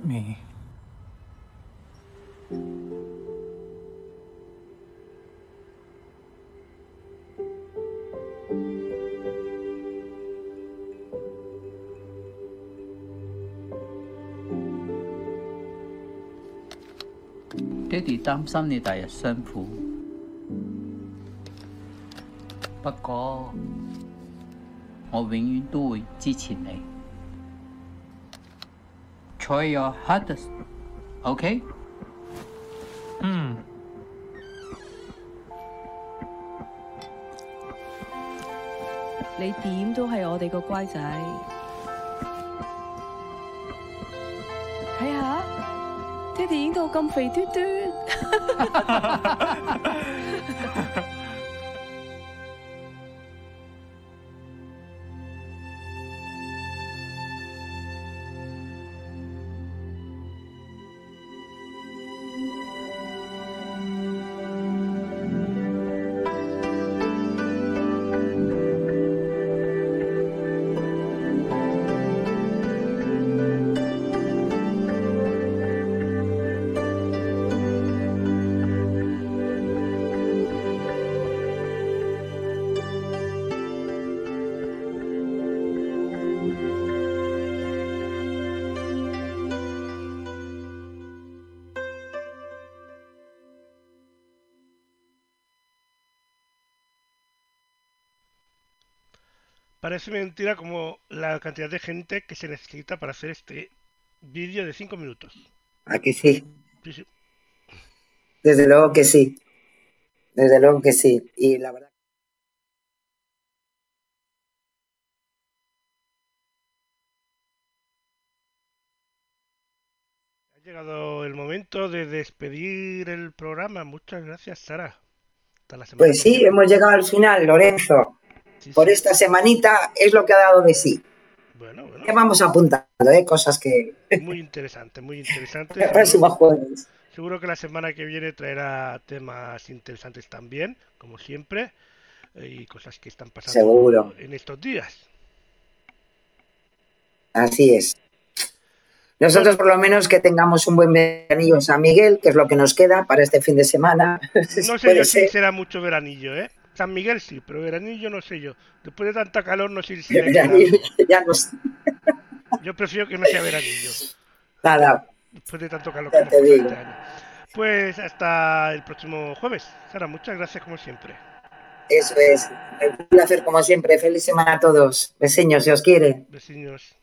support me? "爹哋擔心你第日辛苦，不過我永遠都會支持你。 Try your hardest，OK？、嗯，你點都係我哋個乖仔。睇下，爹哋影到咁肥嘟嘟。 Parece mentira como la cantidad de gente que se necesita para hacer este vídeo de 5 minutos. Aquí sí, Sí, sí. desde luego que sí. Desde luego que sí. Y la verdad. Ha llegado el momento de despedir el programa. Muchas gracias, Sara. Hasta la semana Pues sí, hemos llegado al final, Lorenzo. Sí, Por esta semanita es lo que ha dado de sí. Bueno, bueno. Ya vamos apuntando, ¿eh? Cosas que. Muy interesante, muy interesante. El próximo jueves. seguro que la semana que viene traerá temas interesantes también, como siempre, eh, y cosas que están pasando Seguro. en estos días. Así es. Nosotros, por lo menos, que tengamos un buen veranillo en San Miguel, que es lo que nos queda para este fin de semana. No sé yo si ser. será mucho veranillo, ¿eh? San Miguel sí, pero veranillo no sé yo. Después de tanta calor no sé si veranillo ya nos. Yo prefiero que no sea veranillo. Nada, Después de tanto calor como este año. Pues hasta el próximo jueves. Sara, muchas gracias como siempre. eso es. Un placer, como siempre. Feliz semana a todos. Vecinos, si os quiere. Besiños.